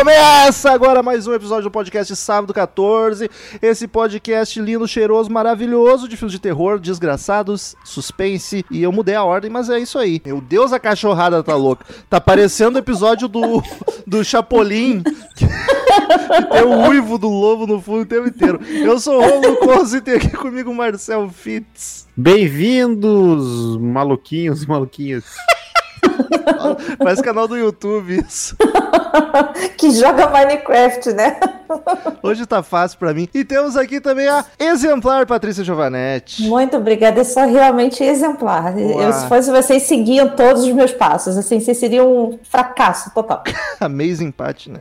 Começa agora mais um episódio do podcast Sábado 14. Esse podcast lindo, cheiroso, maravilhoso de filmes de terror, desgraçados, suspense. E eu mudei a ordem, mas é isso aí. Meu Deus, a cachorrada tá louca. Tá parecendo o episódio do, do Chapolin. Que, tem o uivo do lobo no fundo o tempo inteiro. Eu sou o Romulo Conze e tem aqui comigo o Marcel Fitz. Bem-vindos, maluquinhos e maluquinhas. Parece canal do YouTube isso. que joga Minecraft, né? Hoje tá fácil pra mim. E temos aqui também a exemplar Patrícia Giovanetti. Muito obrigada, eu sou realmente exemplar. Eu, se fosse vocês, seguiam todos os meus passos. Assim, vocês seriam um fracasso total. Amazing empate, né?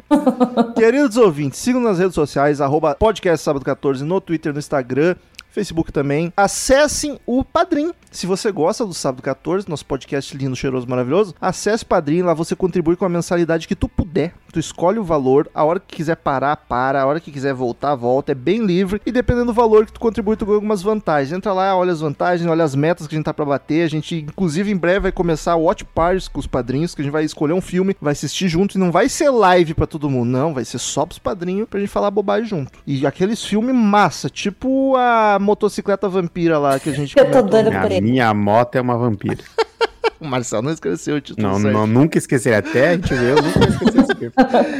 Queridos ouvintes, sigam nas redes sociais, arroba podcast sábado 14 no Twitter, no Instagram. Facebook também. Acessem o Padrim. Se você gosta do Sábado 14, nosso podcast lindo, cheiroso, maravilhoso, acesse o Padrim, lá você contribui com a mensalidade que tu puder. Tu escolhe o valor, a hora que quiser parar, para, a hora que quiser voltar, volta, é bem livre. E dependendo do valor que tu contribui, tu ganha algumas vantagens. Entra lá, olha as vantagens, olha as metas que a gente tá pra bater. A gente, inclusive, em breve vai começar o Watch Parties com os padrinhos, que a gente vai escolher um filme, vai assistir junto e não vai ser live pra todo mundo, não, vai ser só pros padrinhos pra gente falar bobagem junto. E aqueles filmes massa, tipo a motocicleta vampira lá que a gente Eu tô A por ele. Minha moto é uma vampira. O Marcel não esqueceu o título Não, certo. não, nunca esquecerei. Até a gente ver, eu nunca vou esquecer esse.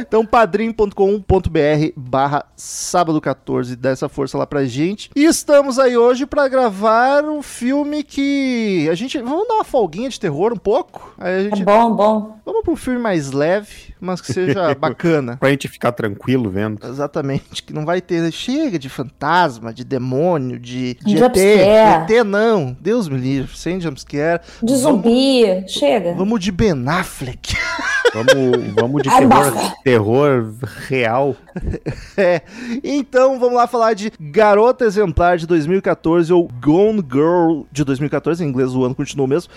Então, padrim.com.br barra sábado 14, dá essa força lá pra gente. E estamos aí hoje pra gravar um filme que a gente... Vamos dar uma folguinha de terror um pouco? Aí a É gente... bom, bom. Vamos pra um filme mais leve, mas que seja bacana. Pra gente ficar tranquilo vendo. Exatamente, que não vai ter... Chega de fantasma, de demônio, de, de ET. Jumpscare. ET não, Deus me livre, sem jumpscare. De zumbi, chega. Vamos de Ben Affleck. Vamos, vamos de terror, terror real. É, então vamos lá falar de Garota Exemplar de 2014 ou Gone Girl de 2014, em inglês o ano continua o mesmo,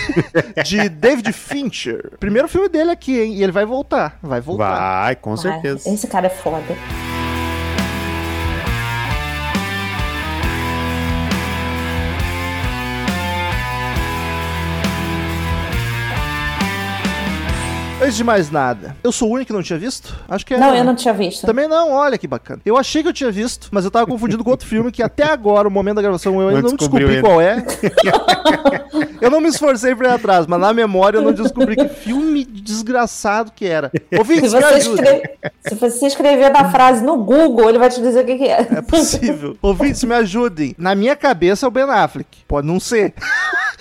de David Fincher. Primeiro filme dele aqui, hein? E ele vai voltar, vai voltar. Vai, com certeza. esse cara é foda. Antes de mais nada, eu sou o único que não tinha visto? Acho que é. Não, eu não tinha visto. Também não, olha que bacana. Eu achei que eu tinha visto, mas eu tava confundido com outro filme que até agora, o momento da gravação, eu ainda Não não descobri ainda. qual é. eu não me esforcei pra ir atrás, mas na memória eu não descobri que filme desgraçado que era. Se Ouvintes, me você, ajudem. escre- se você escrever na frase no Google, ele vai te dizer o que, que é. É possível. Ouvintes, me ajudem. Na minha cabeça é o Ben Affleck. Pode não ser.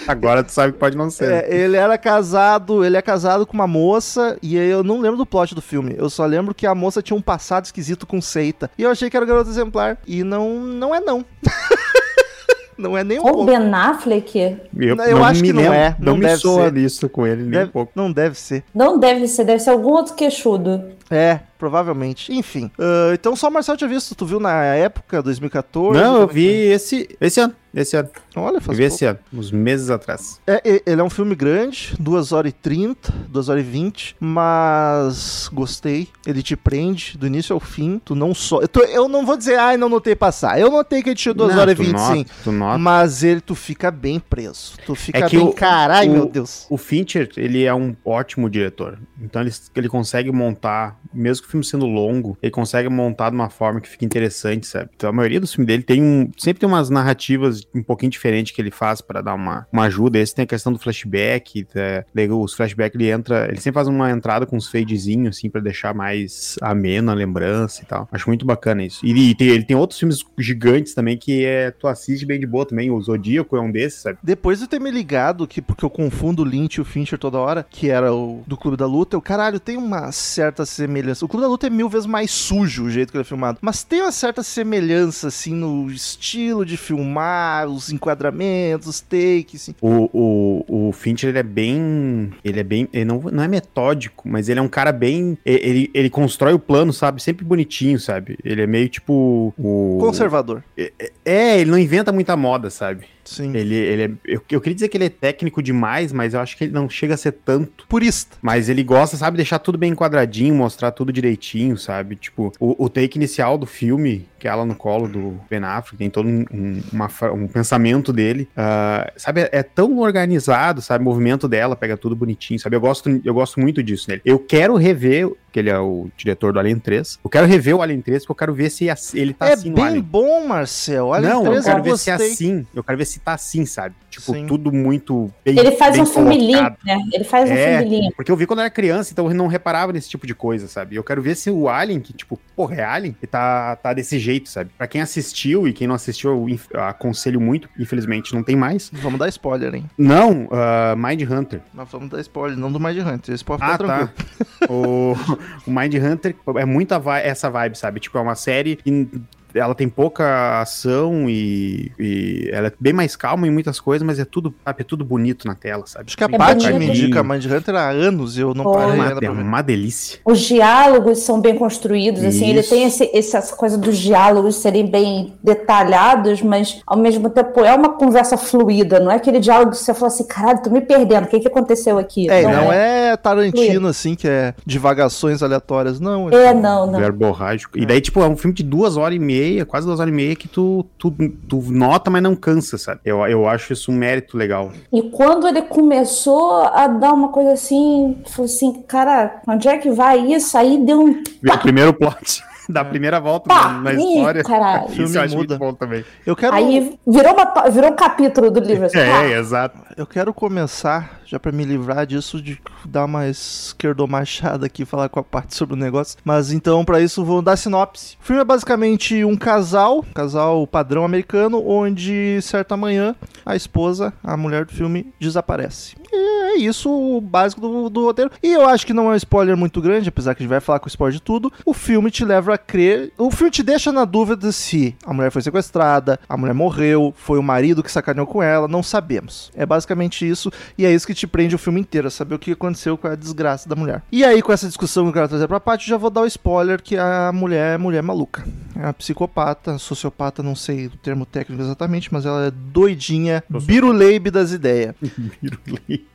Agora tu sabe que pode não ser. É, ele era casado, ele é casado com uma moça e eu não lembro do plot do filme. Eu só lembro que a moça tinha um passado esquisito com seita. E eu achei que era o garoto exemplar. E não, não é não. não é nem um o pouco. Ben Affleck? Eu, eu não acho que não lembro, é, não Não me deve soa ser. isso com ele, nem Deve- um pouco. não deve ser. Não deve ser, deve ser algum outro queixudo. É, provavelmente. Enfim. ah, então só o Marcel tinha visto. Tu viu na época, 2014? Não, eu é vi esse, esse ano. Esse ano. Olha, Eu faz vi pouco. esse ano, uns meses atrás. É, ele é um filme grande, 2 horas e 30, 2 horas e 20, mas gostei. Ele te prende do início ao fim. Tu não só. Eu, tô- eu não vou dizer, ai, não notei passar. Eu notei que ele tinha 2 Não, horas e tu 20, nota, sim. Tu nota. Mas ele, tu fica bem preso. Tu fica É que bem. o- Carai, o- meu Deus. O Fincher, ele é um ótimo diretor. Então ele, ele consegue montar, mesmo que filme sendo longo, ele consegue montar de uma forma que fica interessante, sabe? Então a maioria dos filmes dele tem um. Sempre tem umas narrativas um pouquinho diferentes que ele faz pra dar uma, uma ajuda. Esse tem a questão do flashback. É, os flashbacks ele entra. Ele sempre faz uma entrada com uns fadezinhos, assim, pra deixar mais amena a lembrança e tal. Acho muito bacana isso. E, e tem- ele tem outros filmes gigantes também que é, tu assiste bem de boa também. O Zodíaco é um desses, sabe? Depois de ter me ligado, que, porque eu confundo o Lynch e o Fincher toda hora, que era o do Clube da Luta, eu, caralho, tem uma certa semelhança. O Clube da Luta é mil vezes mais sujo o jeito que ele é filmado. Mas tem uma certa semelhança, assim, no estilo de filmar, os enquadramentos, os takes. Assim. O, o, o Fincher, ele é bem. Ele é bem. Ele não, não é metódico, mas ele é um cara bem. Ele, ele constrói o plano, sabe? Sempre bonitinho, sabe? Ele é meio tipo. O... Conservador. É, é, ele não inventa muita moda, sabe? Sim. Ele, ele é, eu, eu queria dizer que ele é técnico demais, mas eu acho que ele não chega a ser tanto. Purista. Mas ele gosta, sabe, deixar tudo bem enquadradinho, mostrar tudo direitinho, sabe? Tipo, o, o take inicial do filme, que é ela no colo do Ben Affleck, tem todo um, um, uma, um pensamento dele, uh, sabe? É, é, tão organizado, sabe? O movimento dela pega tudo bonitinho, sabe? Eu gosto, eu gosto muito disso nele. Eu quero rever, que ele é o diretor do Alien 3, eu quero rever o Alien 3 porque eu quero ver se ele tá é assim no bem bom, Marcel. Alien não, 3 eu quero eu ver se é gostei. assim. Eu quero ver se tá assim, sabe? Tipo, Sim. tudo muito bem Ele faz bem um colocado. né? Ele faz um É, filme limpo. Porque eu vi quando eu era criança, então eu não reparava nesse tipo de coisa, sabe? Eu quero ver se o Alien, que, tipo, porra, é Alien, que tá, tá desse jeito, sabe? Pra quem assistiu e quem não assistiu, eu aconselho muito, infelizmente não tem mais. Vamos dar spoiler, hein? Não, uh, Mind Hunter. Nós vamos dar spoiler, não do Mind Hunter. Esse pode ficar Ah, tranquilo. tá. o, o Mind Hunter é muito essa vibe, sabe? Tipo, é uma série que ela tem pouca ação e, e ela é bem mais calma em muitas coisas, mas é tudo, sabe, é tudo bonito na tela, sabe? Acho que a Paty me indica Mind Hunter há anos e eu não parei É uma, é uma delícia. Os diálogos são bem construídos, assim, ele Isso. tem esse, esse- essa coisa dos diálogos serem bem detalhados, mas ao mesmo tempo é uma conversa fluida, não é aquele diálogo que você fala assim, caralho, tô me perdendo, o que, que aconteceu aqui? É, não, é Tarantino, assim, que é divagações aleatórias. Não, É, não, não. Verborrágico. E daí, tipo, é um filme de duas horas e meia, quase duas horas e meia, que tu, tu, tu nota, mas não cansa, sabe? Eu, eu acho isso um mérito legal. E quando ele começou a dar uma coisa assim, falou assim, cara, onde é que vai isso? Aí deu um O primeiro plot da primeira volta pá, na, ih, história. caralho. filme Isso eu acho muda. muito bom também. Eu quero, Aí virou, uma, virou um capítulo do livro. Assim, pá. É, exato. eu quero começar, já pra me livrar disso, de dar uma esquerdomachada aqui, falar com a parte sobre o negócio. Mas então, pra isso, vou dar sinopse. O filme é basicamente um casal, um casal padrão americano, onde certa manhã a esposa, a mulher do filme, desaparece. E é isso o básico do, do roteiro. E eu acho que não é um spoiler muito grande, apesar que a gente vai falar com spoiler de tudo. O filme te leva crer. O filme te deixa na dúvida se a mulher foi sequestrada, a mulher morreu, foi o marido que sacaneou com ela, não sabemos. É basicamente isso, e é isso que te prende o filme inteiro, saber o que aconteceu com a desgraça da mulher. E aí, com essa discussão que eu quero trazer pra parte, já vou dar o spoiler que a mulher é mulher maluca. É uma psicopata, sociopata, não sei o termo técnico exatamente, mas ela é doidinha, biruleibe das ideias.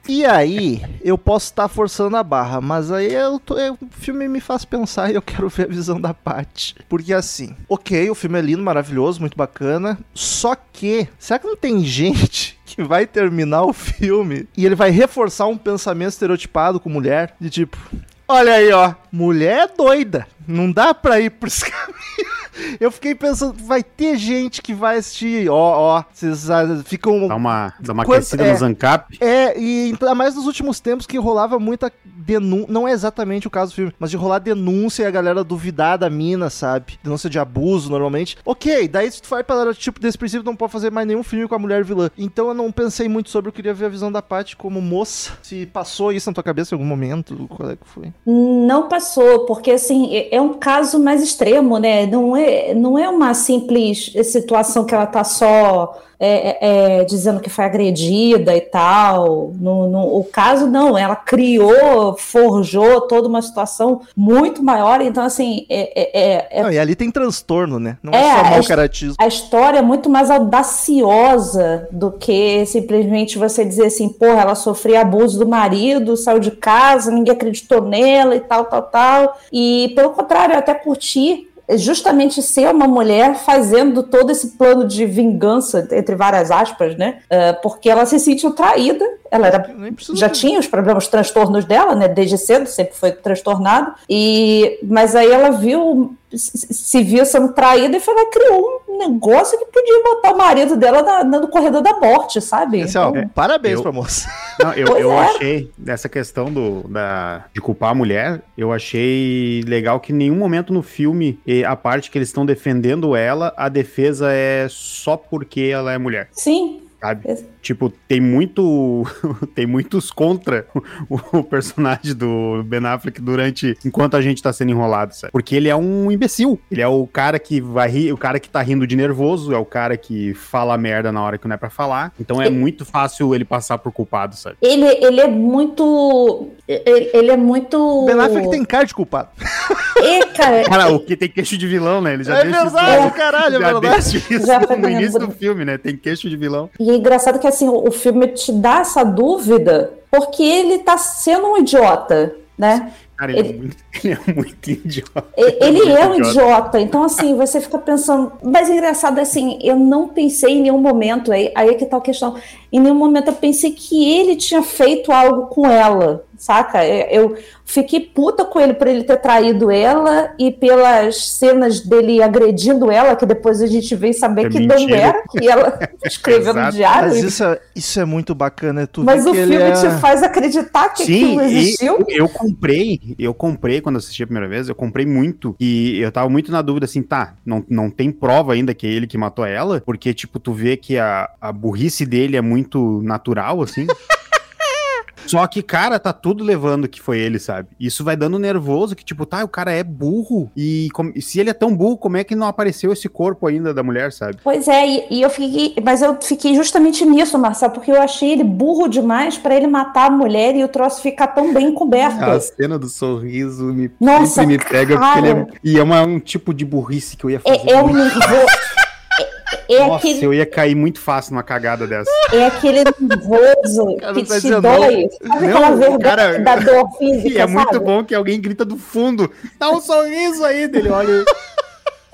E aí, eu posso estar forçando a barra, mas aí eu tô- é, o filme me faz pensar e eu quero ver a visão da Paty. Porque assim, ok, o filme é lindo, maravilhoso, muito bacana. Só que, será que não tem gente que vai terminar o filme e ele vai reforçar um pensamento estereotipado com mulher? De tipo, olha aí, ó, mulher é doida. Não dá pra ir por esse caminho. Eu fiquei pensando, vai ter gente que vai assistir, ó, ó, vocês ah, ficam Dá uma, dá uma Quanto- aquecida é. no Zancap. é, e ainda mais nos últimos tempos que rolava muita denúncia. Não é exatamente o caso do filme, mas de rolar denúncia e a galera duvidar da mina, sabe? Denúncia de abuso, normalmente. Ok, daí se tu vai para tipo desse princípio, não pode fazer mais nenhum filme com a mulher vilã. Então eu não pensei muito sobre, eu queria ver a visão da Paty como moça. Se passou isso na tua cabeça em algum momento, qual é que foi? Não passou, porque assim, é é um caso mais extremo, né? Não é, não é uma simples situação que ela tá só é, é, é, dizendo que foi agredida e tal. No, no- o caso não, ela criou, forjou toda uma situação muito maior. Então, assim, é, é- é- Não, e ali tem transtorno, né? Não é, só mau caratismo. a história é muito mais audaciosa do que simplesmente você dizer assim, porra, ela sofria abuso do marido, saiu de casa, ninguém acreditou nela e tal, tal, tal. E pelo contrário, eu até curti justamente ser uma mulher fazendo todo esse plano de vingança, entre várias aspas, né? Eh, porque ela se sentiu traída, ela era já tinha os problemas, os transtornos dela, né? Desde cedo, sempre foi transtornada. E, mas aí ela viu, se viu sendo traída e foi lá e criou um negócio que podia botar o marido dela na- na- no corredor da morte, sabe? Esse, ó, Então, parabéns eu- pra moça. Não, eu, eu é. achei, dessa questão do, da, de culpar a mulher, eu achei legal que em nenhum momento no filme, a parte que eles estão defendendo ela, a defesa é só porque ela é mulher. sim. sabe? Ex- Tipo, tem muito. tem muitos contra o, o personagem do Ben Affleck durante. enquanto a gente tá sendo enrolado, sabe? Porque ele é um imbecil. Ele é o cara que vai rir, o cara que tá rindo de nervoso, é o cara que fala merda na hora que não é pra falar. Então é muito fácil ele passar por culpado, sabe? Ele, ele é muito. Ele, ele é muito. Ben Affleck tem cara de culpado. É, cara, Cara, o que tem queixo de vilão, né? Ele já É deixa verdade, isso. caralho, é já verdade. deixa isso Já no início do filme, né? Tem queixo de vilão. E é engraçado que assim, o filme te dá essa dúvida porque ele tá sendo um idiota, né? Cara, ele, Ele- É, muito, ele é muito idiota. E- Ele Muito é um idiota, então assim, você fica pensando. Mas engraçado assim, eu não pensei em nenhum momento, aí, aí é que tá a questão. Em nenhum momento eu pensei que ele tinha feito algo com ela, saca? Eu fiquei puta com ele por ele ter traído ela e pelas cenas dele agredindo ela, que depois a gente vem saber É que não mentira. era, que ela escreveu no diário. Mas isso é, isso é muito bacana. é Tu Mas o filme é... te faz acreditar que Sim, aquilo e existiu. eu comprei, eu comprei quando assisti a primeira vez, eu comprei muito. E eu tava muito na dúvida assim, tá, não, não tem prova ainda que é ele que matou ela, porque, tipo, tu vê que a, a burrice dele é muito natural, assim. Só que, cara, tá tudo levando que foi ele, sabe? Isso vai dando nervoso, que tipo, tá, o cara é burro. E com- e se ele é tão burro, como é que não apareceu esse corpo ainda da mulher, sabe? Pois é, e, e eu fiquei, mas eu fiquei justamente nisso, Marcelo, porque eu achei ele burro demais pra ele matar a mulher e o troço ficar tão bem coberto. A cena do sorriso me, Nossa, sempre me pega, porque ele é, cara. e é uma- um tipo de burrice que eu ia fazer. É, é um muito. nervoso. É, é Nossa, aquele, eu ia cair muito fácil numa cagada dessa. é aquele nervoso que tá te dizendo dói. Sabe Não, aquela vergonha cara, da dor física, E é muito sabe? bom que alguém grita do fundo. Dá um sorriso aí dele, olha.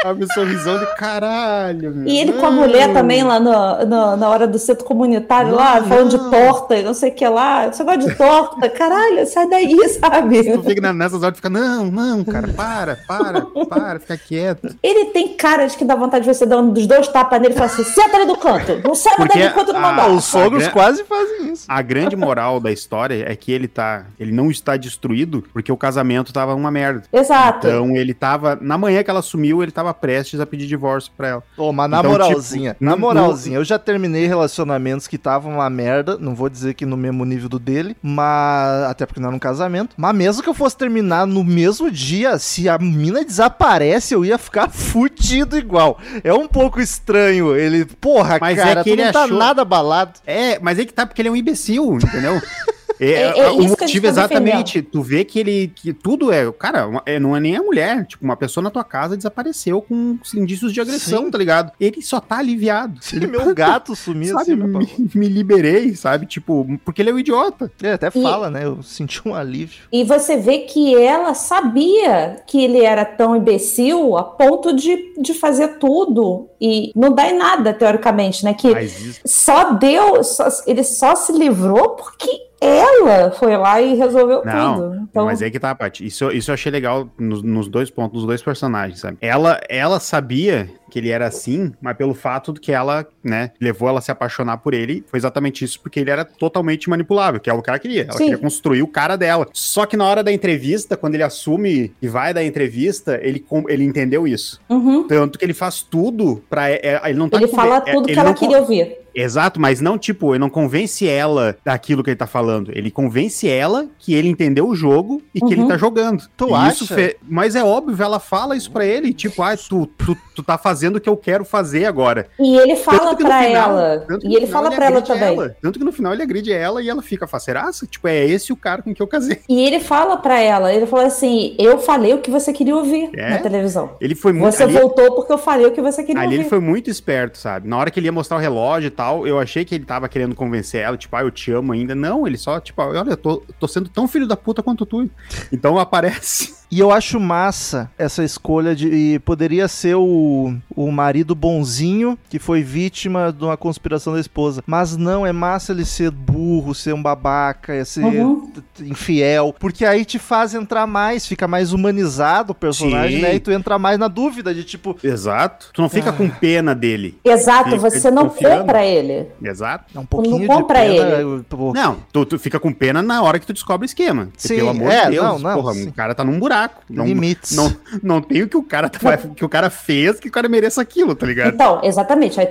Abre o sorrisão de caralho, meu. E ele com a Não. mulher também lá no, no- na hora do centro comunitário, lá, Não, falando não. de torta e não sei o que lá. Você gosta de torta? Caralho, sai daí, sabe? Tu fica nessas horas e fica, não, não, cara, para, para, para, fica quieto. Ele tem cara de que dá vontade de você dar um dos dois tapas nele e falar assim: senta ali do canto. Não sai daí enquanto não mandar. Os sogros quase fazem isso. A grande moral da história é que ele tá. Ele não está destruído porque o casamento tava uma merda. Exato. Então ele tava. Na manhã que ela sumiu, ele tava prestes a pedir divórcio pra ela. Ô, mas na Então, moralzinha, tipo, na moralzinha, eu já terminei relacionamentos que estavam uma merda, não vou dizer que no mesmo nível do dele, mas até porque não era um casamento, mas mesmo que eu fosse terminar no mesmo dia, se a mina desaparece, eu ia ficar fudido igual. É um pouco estranho, ele, porra, Mas é cara, que tu ele não tá achou- nada abalado. É, mas é que tá porque ele é um imbecil, entendeu? É, É- é o motivo tá exatamente, tu vê que ele, que tudo é, cara, é, não é nem a mulher, tipo, uma pessoa na tua casa desapareceu com indícios de agressão, Sim. tá ligado? Ele só tá aliviado. Se Ele, meu gato sumir sabe, assim, me, me liberei, sabe? Tipo, porque ele é um idiota. Ele até E- fala, né? Eu senti um alívio. E você vê que ela sabia que ele era tão imbecil a ponto de, de fazer tudo e não dá em nada, teoricamente, né? Que Mas isso, só deu, só- ele só se livrou porque ela foi lá e resolveu Não, tudo. Então, mas é que tá, Paty. Isso, isso eu achei legal nos, nos dois pontos, nos dois personagens, sabe? Ela, ela sabia que ele era assim, mas pelo fato de que ela, né, levou ela a se apaixonar por ele, foi exatamente isso, porque ele era totalmente manipulável, que é o que ela queria. Ela Sim. queria construir o cara dela. Só que na hora da entrevista, quando ele assume e vai dar entrevista, ele, ele entendeu isso. uhum. Tanto que ele faz tudo pra. é- é- ele não tá ele fala é- tudo que ele ela queria ouvir. Exato, mas não, tipo, ele não convence ela daquilo que ele tá falando. Ele convence ela que ele entendeu o jogo e que Uhum. ele tá jogando. Tu E acha? fe- Mas é óbvio, ela fala isso pra ele, tipo, ah, tu, tu, tu tá fazendo o que eu quero fazer agora. E ele fala final- ela. E ele final fala pra ela também. Tanto que no final ele agride ela e ela fica faceraça. Tipo, é esse o cara com que eu casei. E ele fala pra ela, ele fala assim: Eu falei o que você queria ouvir É? na televisão. Ele foi muito. Você ali- voltou porque eu falei o que você queria Ali ele ouvir. foi muito esperto, sabe? Na hora que ele ia mostrar o relógio e tal, eu achei que ele tava querendo convencer ela, tipo, ah, eu te amo ainda. Não, ele só, tipo, olha, eu tô, tô sendo tão filho da puta quanto tu. Então aparece. E eu acho massa essa escolha de. e poderia ser o, o marido bonzinho que foi vítima de uma conspiração da esposa. Mas não, é massa ele ser burro, ser um babaca, é ser Uhum. infiel. Porque aí te faz entrar mais, fica mais humanizado o personagem, Sim. né? E tu entra mais na dúvida de tipo. Exato. Tu não fica com pena dele. Exato, Fica você não compra ele. Exato. É um pouquinho de compra pena, ele. pô, Não, tu, tu fica com pena na hora que tu descobre o esquema. Porque, Sim, pelo amor é, de Deus, não, não, porra, sim. o cara tá num buraco. Não, Limites. não, não tem o que o cara tá- que o cara fez que o cara mereça aquilo, tá ligado? Então, exatamente. Aí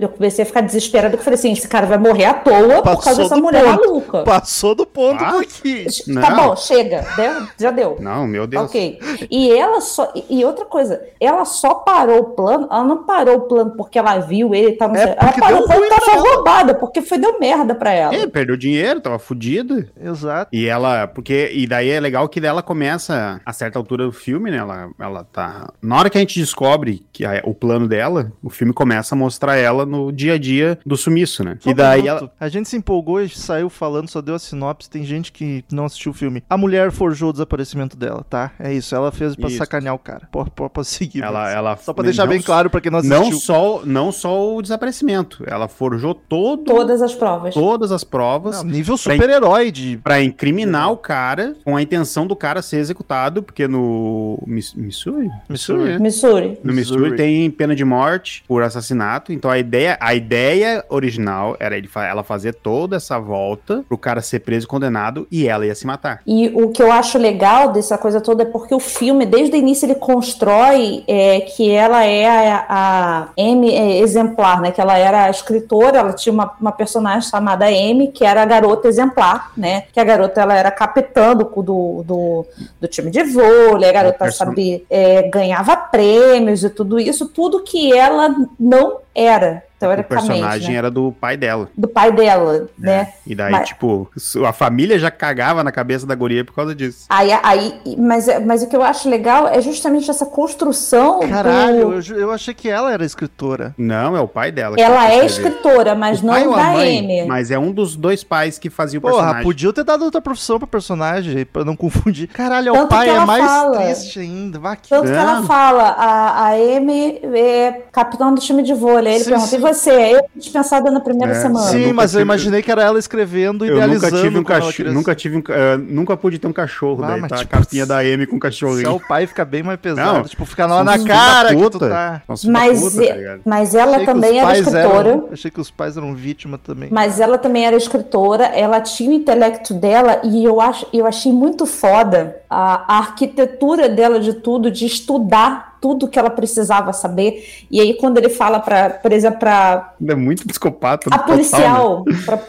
eu comecei a ficar desesperada. Eu falei assim: esse cara vai morrer à toa por Passou causa dessa mulher ponto. maluca. Passou do ponto Ah, aqui. Tá Não. bom, chega. Deu? Já deu. Não, meu Deus. Ok. E ela só. E outra coisa, ela só parou o plano. Ela não parou o plano porque ela viu ele e tal. Não É. Ela porque parou o plano porque ela foi roubada, porque foi deu merda pra ela. É, perdeu dinheiro, tava fudido. Exato. E ela, porque, e daí é legal que ela começa, a certa altura do filme, né? Ela, ela tá. Na hora que a gente descobre que a- o plano dela, o filme começa a mostrar ela no dia a dia do sumiço, né? Só E daí ela. A gente se empolgou e saiu falando, só deu a sinopse. Tem gente que não assistiu o filme. A mulher forjou o desaparecimento dela, tá? É isso. Ela fez pra Isso. sacanear o cara. Pode, pode, pode seguir. Ela, ela Só pra deixar não bem claro pra quem não Não assistiu. só, não só o desaparecimento. Ela forjou todo, Todas as provas. todas as provas. Não, nível super-herói de. Pra incriminar o cara com a intenção do cara ser executado, porque no Miss- Missouri? Missouri. é. Missouri. No Missouri Missouri. Tem pena de morte por assassinato. Então a ideia, a ideia original era ele, ela fazer toda essa volta pro cara ser preso e condenado e ela ia se matar. E o que eu acho legal dessa coisa toda é porque o filme, desde o início, ele constrói é, que ela é a, a Amy é, exemplar, né? Que ela era a escritora, ela tinha uma, uma personagem chamada Amy, que era a garota exemplar, né? Que a garota ela era capitã do, do, do, do time de vôlei, a garota, person- sabe, é, ganhava prêmios e tudo isso, tudo que ela não era, O personagem né? era do pai dela. Do pai dela, né? E daí, Mas- tipo, a família já cagava na cabeça da guria por causa disso. Aí, aí, mas, mas o que eu acho legal é justamente essa construção. do- Caralho, eu, ju- eu achei que ela era escritora. Não, é o pai dela. que Ela é escritora, mas O pai não ou a da mãe, Amy. Mas é um dos dois pais que fazia o Porra, personagem. podia ter dado outra profissão pro personagem, pra não confundir. Caralho, é o Tanto pai, que é mais fala. triste ainda. Vá que... Tanto que ela fala, a, a Amy é capitã do time de vôlei. Ele Sim, pergunta, sim. E você? Eu dispensada na primeira É, semana. Sim, nunca mas eu tive- imaginei que era ela escrevendo, Eu nunca idealizando. tive um cachorro, nunca tive um, ca- eh, nunca pude ter um cachorro, Ah, daí mas tá tipo, a capinha da Amy com um ser. cachorrinho. Se é o pai, fica bem mais pesado. Não, tipo, fica lá na cara que tu puta. tá... Da Mas, puta, e- tá ligado? mas ela Achei também era escritora. eram- Achei que os pais eram vítima também. Mas ela também era escritora, ela tinha o intelecto dela e eu, acho, eu achei muito foda a, a arquitetura dela de tudo, de estudar tudo que ela precisava saber. E aí, quando ele fala, pra, por exemplo, para É muito psicopata. a né? policial,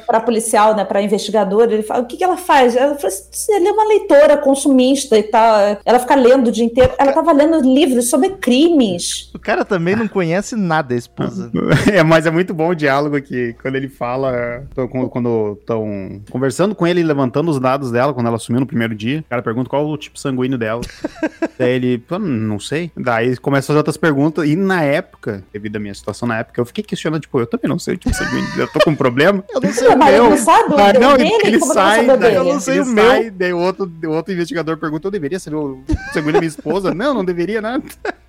para policial, né, para investigadora, ele fala: o que, que ela faz? Ela fala assim, ela é uma leitora consumista e tal. Ela fica lendo o dia inteiro. Ela estava lendo livros sobre crimes. O cara também não conhece nada, a esposa. É, mas é muito bom o diálogo aqui, quando ele fala, quando- quando estão conversando com ele, levantando os dados dela, quando ela assumiu no primeiro dia, o cara pergunta qual o tipo sanguíneo dela. Daí ele, "Pô, não sei. Daí começa a fazer outras perguntas, e na época, devido à minha situação na época, eu fiquei questionando, tipo, eu também não sei o tipo sanguíneo, eu tô com um problema. Eu não sei o meu. não sabe Ah, não, dele? ele sai, daí dele? eu não sei ele o meu. sai, daí o outro, o outro investigador pergunta, eu deveria saber o sanguíneo da minha esposa? Não, não deveria nada.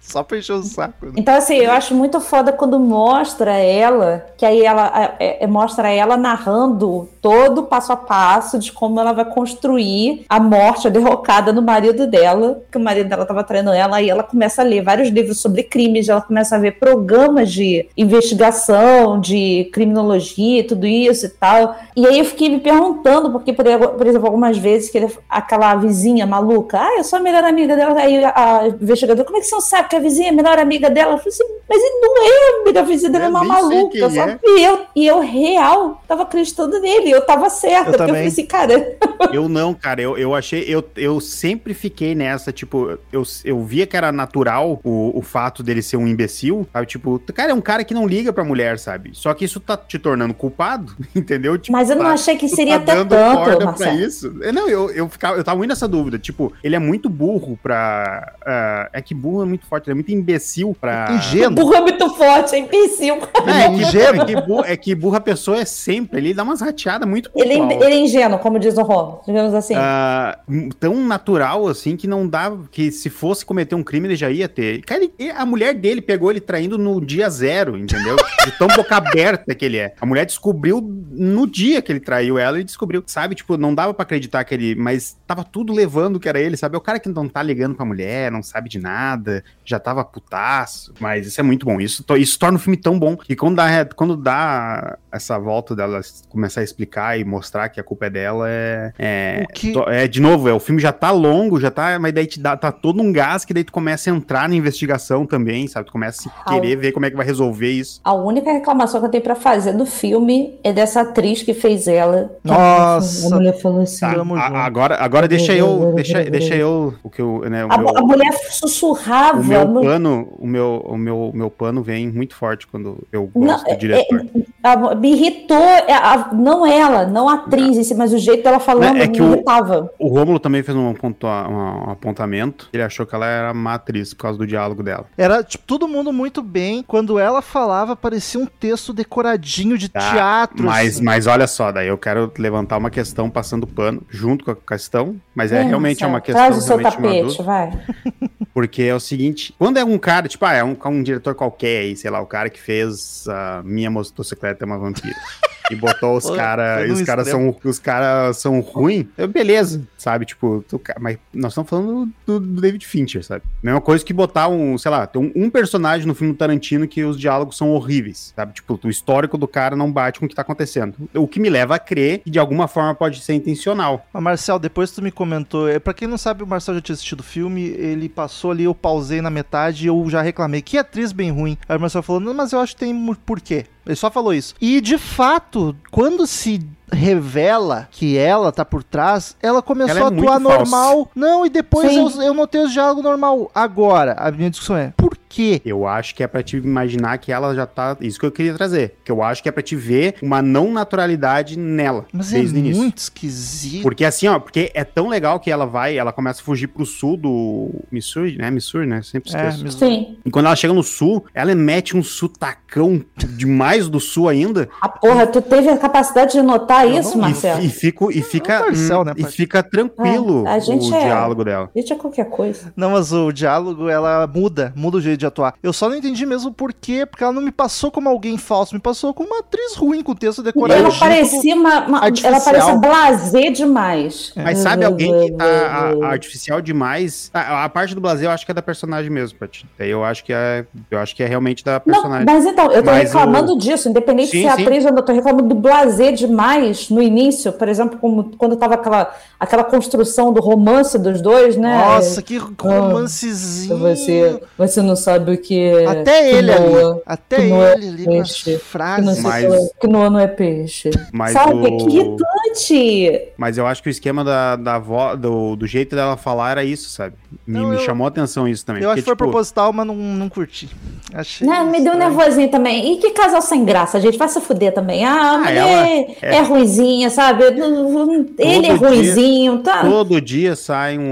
Só pra encher o saco. né? Então, assim, eu acho muito foda quando mostra ela, que aí ela é, é, mostra ela narrando todo o passo a passo de como ela vai construir a morte, a derrocada no marido dela, que o marido dela estava traindo ela, e ela começa a ler vários livros sobre crimes, ela começa a ver programas de investigação, de criminologia, tudo isso e tal. E aí eu fiquei me perguntando, porque, por, por exemplo, algumas vezes que ele, aquela vizinha maluca, ah, eu sou a melhor amiga dela, aí a, a investigadora, como é que você não sabe que a vizinha é a melhor amiga dela? Eu falei assim, mas ele não é a melhor vizinha dela, é Eu uma maluca. é. E eu, e eu real tava acreditando nele, eu tava certa, Eu porque eu também. falei assim, cara, Eu não, cara, eu, eu achei, eu, eu sempre fiquei nessa, tipo, eu, eu via que era natural o, o fato dele ser um imbecil, sabe? Tipo, cara, é um cara que não liga pra mulher, sabe? Só que isso tá te tornando culpado, entendeu? Tipo, mas eu não tá- achei que seria tá até tanto, Marcelo. isso. É, Não, eu, eu, ficava, eu tava muito nessa dúvida. Tipo, ele é muito burro pra. ah, é que burro é muito forte, ele é muito imbecil pra. Ingênuo. Burro é muito forte, é imbecil. É, é, que, Ingênuo. é, que burro, é que burro a pessoa é sempre, ele dá umas rateadas muito Ele, é- ele é ingênuo, como diz o Ron, digamos assim. M- tão natural assim que não dá. Que se fosse cometer um crime, ele já ia ter. Cara, ele- a mulher dele pegou ele traindo no dia zero, entendeu? De tão boca aberta que ele é. A mulher descobriu no dia que ele traiu ela e descobriu. Sabe, tipo, não dava pra acreditar que ele. Mas tava tudo levando que era ele, sabe? É o cara que não tá ligando pra mulher, não sabe de nada, já já tava putaço. Mas isso é muito bom. Isso, to- isso torna o filme tão bom. E quando dá, quando dá essa volta dela começar a explicar e mostrar que a culpa é dela, é. É, que- to- é de novo, é, o filme já tá longo, já tá. Mas daí te dá tá todo um gás que daí tu começa a entrar na investigação também, sabe? Tu começa a querer ver como é que vai resolver isso. A única reclamação que eu tenho pra fazer do filme é dessa atriz que fez ela. Nossa. A mulher falou assim. Tá, a- agora, agora deixa eu. Deixa, deixa eu. O que eu. Né, o A, meu, a mulher o sussurrava. Meu no- pano, o meu, o meu, o meu pano vem muito forte quando eu gosto Não, do diretor. a- me irritou, é, a- não ela, não a atriz, si, mas o jeito dela falando É que me o- irritava. O Rômulo também fez um, pontua- um- um apontamento. Ele achou que ela era má atriz por causa do diálogo dela. Era, tipo, todo mundo muito bem. Quando ela falava, parecia um texto decoradinho de Tá, teatro. Mas, assim. mas olha só, daí eu quero levantar uma questão passando pano junto com a questão, mas é Hum, realmente é uma questão Traz o seu realmente tapete, vai. porque é o seguinte, quando é um cara, tipo, ah, é um, um diretor qualquer aí, sei lá, o cara que fez a Minha Motocicleta é uma Vampira. E botou os caras. Os caras são, os cara são ruins. Beleza, sabe? Tipo, tu mas nós estamos falando do, do David Fincher, sabe? Mesma coisa que botar um, sei lá, tem um, um personagem no filme do Tarantino que os diálogos são horríveis, sabe? Tipo, o histórico do cara não bate com o que tá acontecendo. O que me leva a crer que de alguma forma pode ser intencional. Mas, Marcel, depois tu me comentou. é, Pra quem não sabe, o Marcel já tinha assistido o filme. Ele passou ali, eu pausei na metade e eu já reclamei. Que atriz bem ruim. Aí o Marcel falou: Não, mas eu acho que tem mu- porquê. Ele só falou isso. E de fato, quando se revela que ela tá por trás, ela começou Ela é a atuar falsa. normal. Não, e depois eu, eu notei os diálogos normal. Agora, a minha discussão é: por quê? Eu acho que é pra te imaginar que ela já tá. Isso que eu queria trazer. Que eu acho que é pra te ver uma não naturalidade nela. Mas é desde o início. muito esquisito. Porque assim, ó, porque é tão legal que ela vai, ela começa a fugir pro sul do Missouri, né? Missouri, né? Sempre É, esqueço. me- Sim. E quando ela chega no sul, ela mete um sutacão demais do sul ainda. A porra, tu teve a capacidade de notar Eu isso, não- E, Marcelo? e, fico, e fica, Marcel, né, e fica tranquilo É, a gente o é- diálogo dela. Gente, é qualquer coisa. Não, mas o diálogo, ela muda, muda o jeito de atuar. Eu só não entendi mesmo por quê, porque ela não me passou como alguém falso, me passou como uma atriz ruim, com texto E decoradinho. ela parecia uma, uma- ela parecia blazer demais. Mas sabe alguém que tá a- a- artificial demais? A, a parte do Brasil eu acho que é da personagem mesmo, Paty. Daí eu acho que é, eu acho que é realmente da Não, personagem. mas então, eu tô Mas reclamando disso, independente Sim, se é sim. atriz ou não, eu tô reclamando do blazer demais no início, por exemplo, como, quando tava aquela, aquela construção do romance dos dois, né? Nossa, que romancezinho. Você, você não sabe o que é. Até ele que ali, até que ele é ali peixe, Que, não frases. sei Mas- o que, é- que não é peixe. Mas Sabe? o- Que irritante! Mas eu acho que o esquema da, da vo, do, do jeito dela falar era isso, sabe? Me, Não, me eu- chamou a atenção isso também. Eu acho que porque, foi tipo, proposital, mas não, não curti. Achei. Né, me deu nervosinho também. E que casal sem graça, gente. Vai se fuder também. Ah, a mulher ela é, é- é ruizinha, sabe? Ele é dia- ruizinho, tá? Todo dia sai um,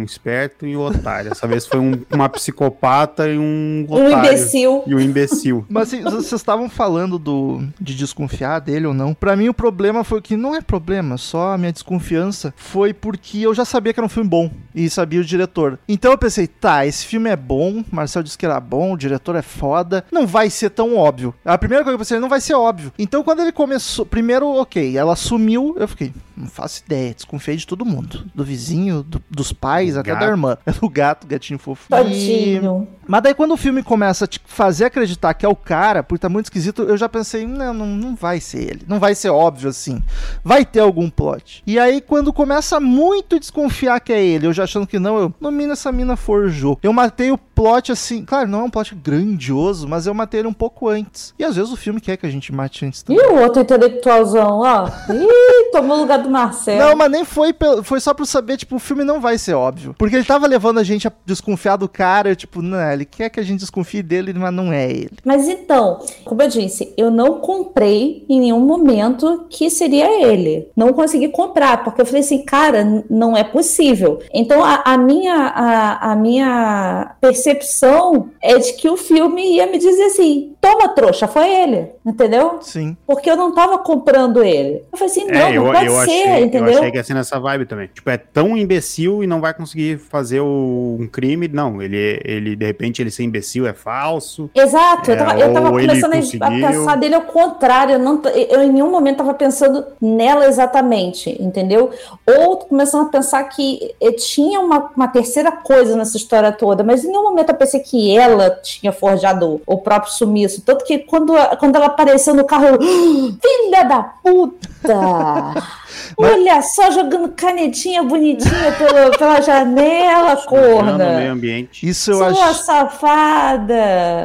um esperto e um otário. Dessa vez foi um- uma psicopata e um Um otário. imbecil. E um imbecil. Mas assim, vocês estavam falando do, de desconfiar dele ou não. Pra mim, o problema foi que não é problema, só a minha desconfiança foi porque eu já sabia que era um filme bom e sabia o diretor. Então eu pensei, tá, esse filme é bom, Marcel disse que era bom, o diretor é foda, não vai ser tão óbvio. A primeira coisa que eu pensei, não vai ser óbvio. Então quando ele começou, primeiro, ok, ela sumiu, eu fiquei, não faço ideia, desconfiei de todo mundo. Do vizinho, do- dos pais, Do até da gato. irmã. Do gato, gatinho fofo. E- Tadinho. Mas daí quando o filme começa a te fazer acreditar que é o cara, porque tá muito esquisito, eu já pensei, não, não, não vai ser ele. Não vai ser óbvio assim. Vai ter algum plot. E aí quando começa muito a desconfiar que é ele, eu já achando que não, eu, no mínimo essa mina forjou. Eu matei o plot assim, claro, não é um plot grandioso, mas eu matei ele um pouco antes. E às vezes o filme quer que a gente mate antes também. E o outro intelectualzão, ó. Ih, tomou o lugar do Marcelo. Não, mas nem foi, foi só pra eu saber, tipo, o filme não vai ser óbvio. Porque ele tava levando a gente a desconfiar do cara, eu, tipo, ele quer que a gente desconfie dele, mas não é ele. Mas então, como eu disse, eu não comprei em nenhum momento que seria ele. Não consegui comprar, porque eu falei assim, cara, não é possível. Então a, a minha, a, a minha percepção é de que o filme ia me dizer assim: toma, trouxa, foi ele. Entendeu? Sim. Porque eu não tava comprando ele. Eu falei assim, não, É, eu, não pode eu ser. ser, achei, entendeu? Eu achei que ia ser nessa vibe também. Tipo, é tão imbecil e não vai conseguir fazer o- um crime. Não, ele, ele, de repente, ele ser imbecil é falso. Exato, eu É, tava, eu tava ou ele começando a- a conseguiu. pensar dele ao contrário. Eu, não, eu em nenhum momento tava pensando nela exatamente, entendeu? Ou começando a pensar que eh, tinha uma, uma terceira coisa nessa história toda, mas em nenhum momento eu pensei que ela tinha forjado o próprio sumiço. Tanto que quando, quando ela apareceu no carro, eu, "Ah, filha da puta! Olha só, jogando canetinha bonitinha pelo- pela janela, o meio corna! ambiente. Isso eu Sua acho. safada!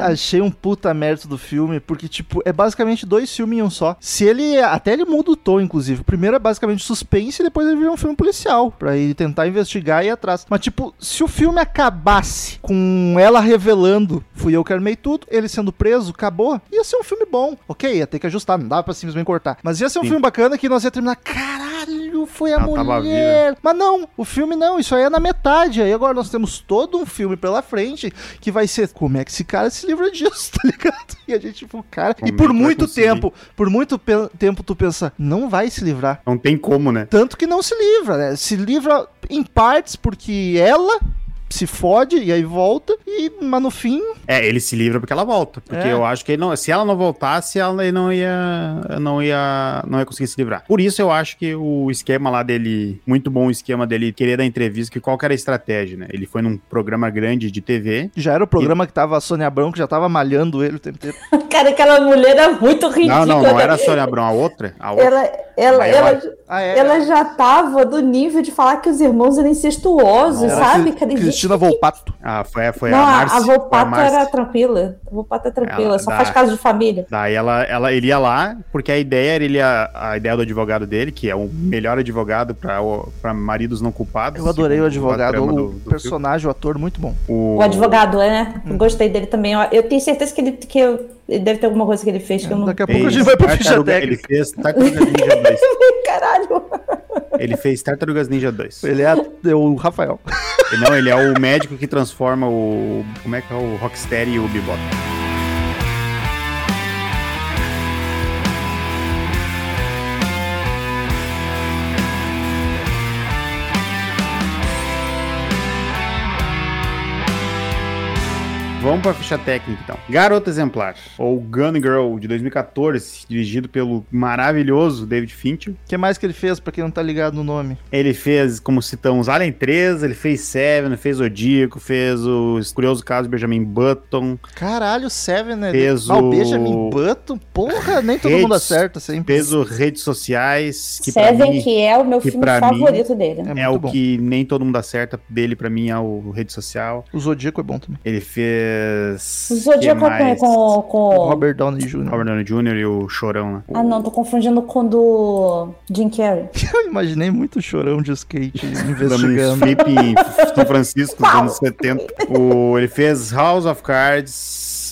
Achei um puta mérito do filme, porque, tipo, é basicamente dois filmes em um só. Se ele. Até ele muda o tom, inclusive. O primeiro é basicamente suspense e depois ele vira um filme policial. Pra ele tentar investigar e ir atrás. Mas, tipo, se o filme acabasse com ela revelando, fui eu que armei tudo, ele sendo preso, acabou, ia ser um filme bom. Ok, ia ter que ajustar, não dava pra simplesmente cortar. Mas ia ser um Sim. filme bacana que nós ia terminar. Caralho, foi a Ela mulher. Mas não, o filme não, isso aí é na metade. Aí agora nós temos todo um filme pela frente que vai ser como é que esse cara se livra disso, tá ligado? E a gente, tipo, cara. Como e é por vai muito tempo, por muito tempo tu pensa, não vai se livrar. Não tem como, né? Tanto que não se livra, né? Se livra em partes porque ela se fode e aí volta, e, mas no fim, É, ele se livra porque ela volta. Porque É. eu acho que ele não, se ela não voltasse, ela ele não ia, não ia, não ia conseguir se livrar. Por isso eu acho que o esquema lá dele, muito bom o esquema dele querer dar entrevista, que qual que era a estratégia, né? Ele foi num programa grande de TV. já era o programa que tava a Sônia Abrão, que já tava malhando ele o tempo inteiro. Cara, aquela mulher é muito ridícula. Não, não, não era a Sônia Abrão, a outra. A outra. Ela, ela, ela, Ah, é? ela já tava do nível de falar que os irmãos eram incestuosos, Era sabe? Cara, Cristina Volpato. Ah, foi, foi não, a a, Márcia. a a Volpato Márcia. era tranquila. A Volpato é tranquila, Ela só dá- faz caso de família. Daí ela, ela, ele ia lá, porque a ideia era ele ia- a ideia do advogado dele, que é o melhor advogado para maridos não culpados. Eu adorei o a advogado, o do- do personagem, o ator, muito bom. filme. O advogado, é, né? Gostei dele também. Eu- Eu tenho certeza que ele, que eu- ele deve ter alguma coisa que ele fez que eu não. Daqui a fez pouco a gente vai pra ficha Tartaruga- Ele técnica. fez Tartarugas Ninja 2. Caralho! Ele fez Tartarugas Ninja 2. Ele é, é o Rafael. Não, ele é o médico que transforma o. Como é que é o Rocksteady e o Bebop. Vamos pra ficha técnica então. Garota Exemplar, ou Gun Girl, de 2014, dirigido pelo maravilhoso David Fincher. O que mais que ele fez, pra quem não tá ligado no nome? Ele fez, como citamos, Alien 3, ele fez Seven, fez Zodíaco, fez o Curioso Caso de Benjamin Button, Caralho, Seven, né? Fez Ah, o Benjamin Button? Porra, nem todo Redes- mundo acerta sempre. fez o Redes Sociais, que Seven, mim que é o meu filme favorito dele. É é, o bom. que nem todo mundo acerta, dele pra mim é o Rede Social. O Zodíaco é bom também. Ele fez... O Zodíaco é com, O com... Robert Downey Jr. Robert Downey Jr. e o Chorão, né? Ah, não, tô confundindo com o do Jim Carrey. Eu imaginei muito chorão de skate investigando. flip em São Francisco nos anos 70. O, ele fez House of Cards,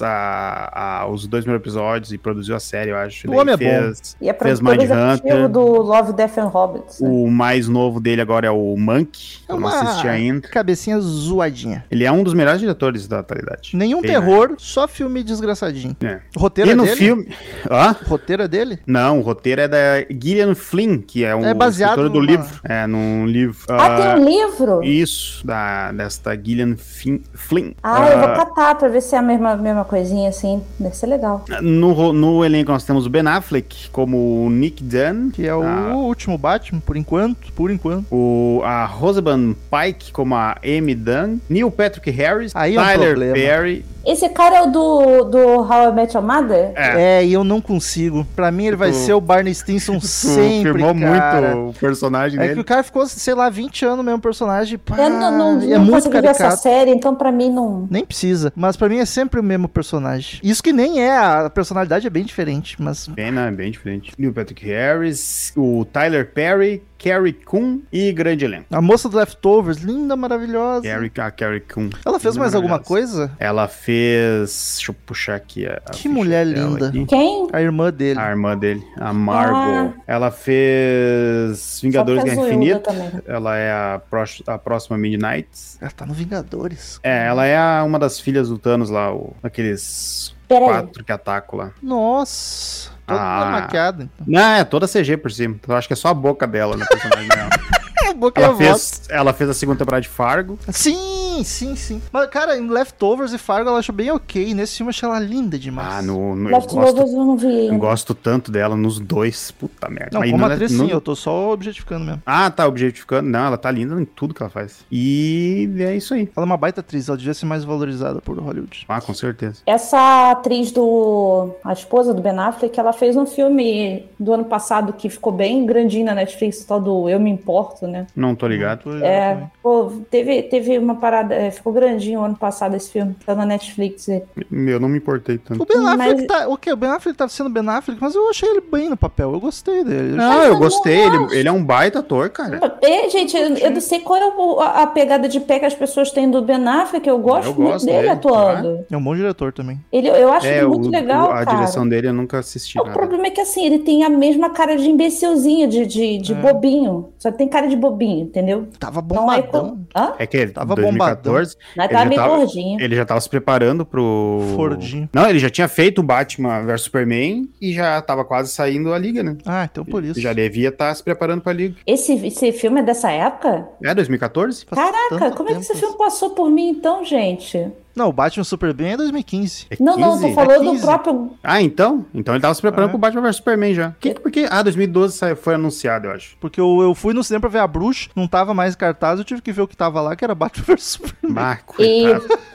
a, a- os dois primeiros episódios e produziu a série, eu acho. O Daí homem é fez, E é Fez executivo do Love, Death and Robots. né? O mais novo dele agora é o Monk, É eu não assisti ainda. Cabecinha zoadinha. Ele é um dos melhores diretores da atualidade. Nenhum terror, só filme desgraçadinho. É. O roteiro E é no dele? filme. Hã? O roteiro é dele? Não, o roteiro é da Gillian Flynn, que é um É baseado escritor do numa- livro. É, num livro. Ah, ah, tem um livro? Isso, da, desta Gillian Flynn. Ah, eu vou Ah, catar pra ver se é a mesma, mesma coisinha assim. Deve ser legal. no, ro- no elenco nós temos o Ben Affleck como o Nick Dunn. Que é o Ah. último Batman, por enquanto. Por enquanto. O, a Rosamund Pike como a Amy Dunn, Neil Patrick Harris, Aí é um Tyler. Perry. Esse cara é o do, do How I Met Your Mother? É, É, e eu não consigo. Pra mim, ele vai Tu- ser o Barney Stinson sempre, firmou cara. muito o personagem É que dele. o cara ficou, sei lá, 20 anos no mesmo personagem. Pá, eu não, não, é não muito consegui ver essa série, então pra mim não. Nem precisa. Mas pra mim é sempre o mesmo personagem. Isso que nem é, a personalidade é bem diferente, mas. Bem, né? Bem diferente. Neil Patrick Harris, o Tyler Perry, Carrie Coon e grande elenco. A moça do Leftovers, linda, maravilhosa. Carrie, a Carrie Coon. Ela fez Linda, mais alguma coisa? Ela fez. Deixa eu puxar aqui a. a Que mulher linda. aqui. Quem? A irmã dele. A irmã dele, a Margot. Ela fez Vingadores Guerra Infinita. Ela é a, pró- a próxima Midnight. Ela tá no Vingadores. É, ela é a- uma das filhas do Thanos lá, o, aqueles Peraí. quatro que atacam lá. Nossa, toda Ah. maquiada. Então. Não, é toda CG por cima. Eu acho que é só a boca dela na personagem dela. É, boca e a Ela voz. fez, ela fez a segunda temporada de Fargo. Sim, sim, sim. Mas, cara, em Leftovers e Fargo ela acho bem ok. Nesse filme eu achei ela linda demais. Ah, no, no, eu, gosto, eu não vi eu gosto tanto dela nos dois. Puta merda. Não, Mas como no- atriz no- sim, eu tô só objetificando mesmo. Ah, tá objetificando. Não, ela tá linda em tudo que ela faz. E é isso aí. Ela é uma baita atriz, ela devia ser mais valorizada por Hollywood. Ah, com certeza. Essa atriz do. A esposa do Ben Affleck, ela fez um filme do ano passado que ficou bem grandinho na Netflix, tal do Eu Me Importo, né? Não tô ligado. É, pô, teve, teve uma parada, é, ficou grandinho ano passado esse filme, tá na Netflix. é. Eu não me importei tanto. O Ben Affleck Mas- tá. Ok, o Ben Affleck tá sendo Ben Affleck, mas eu achei ele bem no papel. Eu gostei dele. Não, eu eu gostei. Ele, ele é um baita ator, cara. É, gente, eu, eu não sei qual é o- a, a pegada de pé que as pessoas têm do Ben Affleck, eu gosto Eu muito gosto dele dele, atuando. É um bom diretor também. Ele, eu acho É, ele o, muito legal, o- a cara. direção dele eu nunca assisti O nada. problema é que assim, ele tem a mesma cara de imbecilzinho, de, de, É. de bobinho. Só tem cara de bobinho, entendeu? Tava é bombadão. É que ele Tava 2014, Mas ele tá já meio tava- gordinho. ele já tava se preparando pro... Fordinho. Não, ele já tinha feito o Batman vs Superman e já tava quase saindo a Liga, né? Ah, então por isso. Já devia estar se preparando pra Liga. Esse, esse filme é dessa época? É 2014? Faz Caraca, como é que esse filme passou por mim então, gente? Não, o Batman Superman é 2015. É Não, não, tô 15? falando do 15. próprio. Ah, então? Então ele tava se preparando Ah. pro Batman vs Superman já. Que, porque, ah, 2012 saiu- foi anunciado, eu acho. Porque eu, eu fui no cinema pra ver a bruxa, não tava mais em cartaz, eu tive que ver o que tava lá, que era Batman vs Superman. Bah, E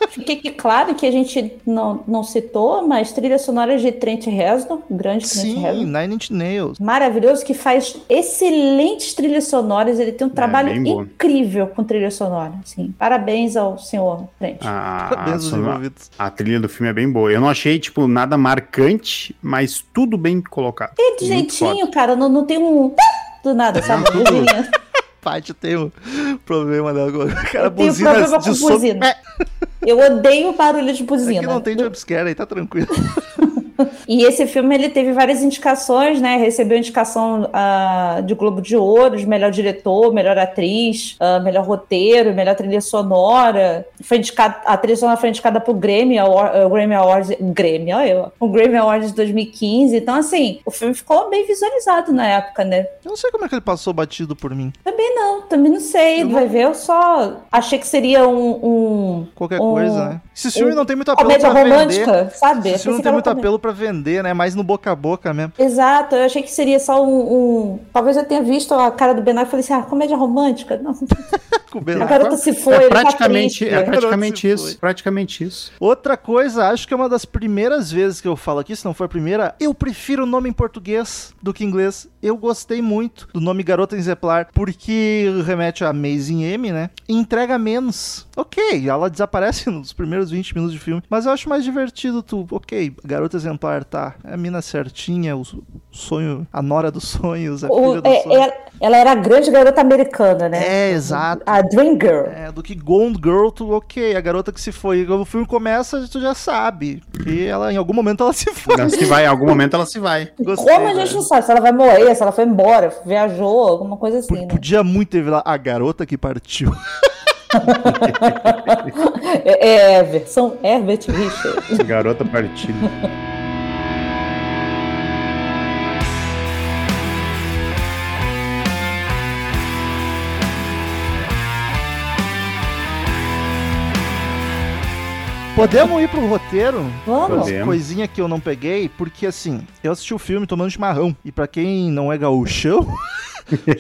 fiquei que claro que a gente não, não citou, mas trilha sonora de Trent Reznor, grande Trent Sim, Reznor. Nine Inch Nails. Maravilhoso, que faz excelentes trilhas sonoras. Ele tem um trabalho É, boa. incrível com trilha sonora. Sim. Parabéns ao senhor Trent. A, envolvidos. a trilha do filme é bem boa. Eu não achei, tipo, nada marcante, mas tudo bem colocado. E de jeitinho, cara, não, não tem um do nada, sabe? Tudo-. Paty tem um problema dela agora. O cara Eu tenho buzina problema de com som. buzina. É, Eu odeio barulho de é buzina. que não tem jumpscare aí, tá tranquilo. E esse filme ele teve várias indicações, né? Recebeu indicação ah, de Globo de Ouro, de melhor diretor, melhor atriz, ah, melhor roteiro, melhor trilha sonora. Foi indicado, a trilha sonora foi indicada pro Grammy, Award, eh, Grammy Awards, Grammy, olha eu, o Grammy Awards de 2015. Então, assim, o filme ficou bem visualizado na época, né? Eu não sei como é que ele passou batido por mim. Também não, também não sei, Eu não- vai ver, eu só achei que seria um... um Qualquer um- coisa, né? Esse filme um não tem muito apelo pra vender. romântica, sabe? Esse filme não tem muito apelo pra vender, né? Mais no boca a boca mesmo. Exato, eu achei que seria só um, um- Talvez eu tenha visto a cara do Ben Affleck e falei assim, ah, comédia romântica? Não, a garota se foi, é tá praticamente, triste. é praticamente isso. Praticamente isso. Outra coisa, acho que é uma das primeiras vezes que eu falo aqui, se não for a primeira, eu prefiro o nome em português do que em inglês. Eu gostei muito do nome Garota Exemplar, porque remete a Amazing M, né? E entrega menos. Ok, ela desaparece nos primeiros 20 minutos de filme, mas eu acho mais divertido tu, ok, Garota Exemplar, tá, é a mina certinha, o sonho, a nora dos sonhos, a O- filha dos é- sonhos. ela era a grande garota americana, né? É, exato. A Dream Girl. É, do que Gone Girl, tu, ok, a garota que se foi. Quando o filme começa, tu já sabe. Que ela, em algum momento, ela se foi. Ela se vai, em algum momento ela se vai. Gostei, Como a gente velho. não sabe se ela vai morrer, se ela foi embora, viajou, alguma coisa assim, né? Podia muito ter lá a garota que partiu. É, é versão Herbert Richard. Garota partida. Podemos ir pro roteiro? Vamos. Podemos. Coisinha que eu não peguei, porque assim, eu assisti o filme tomando chimarrão. E pra quem não é gaúchão,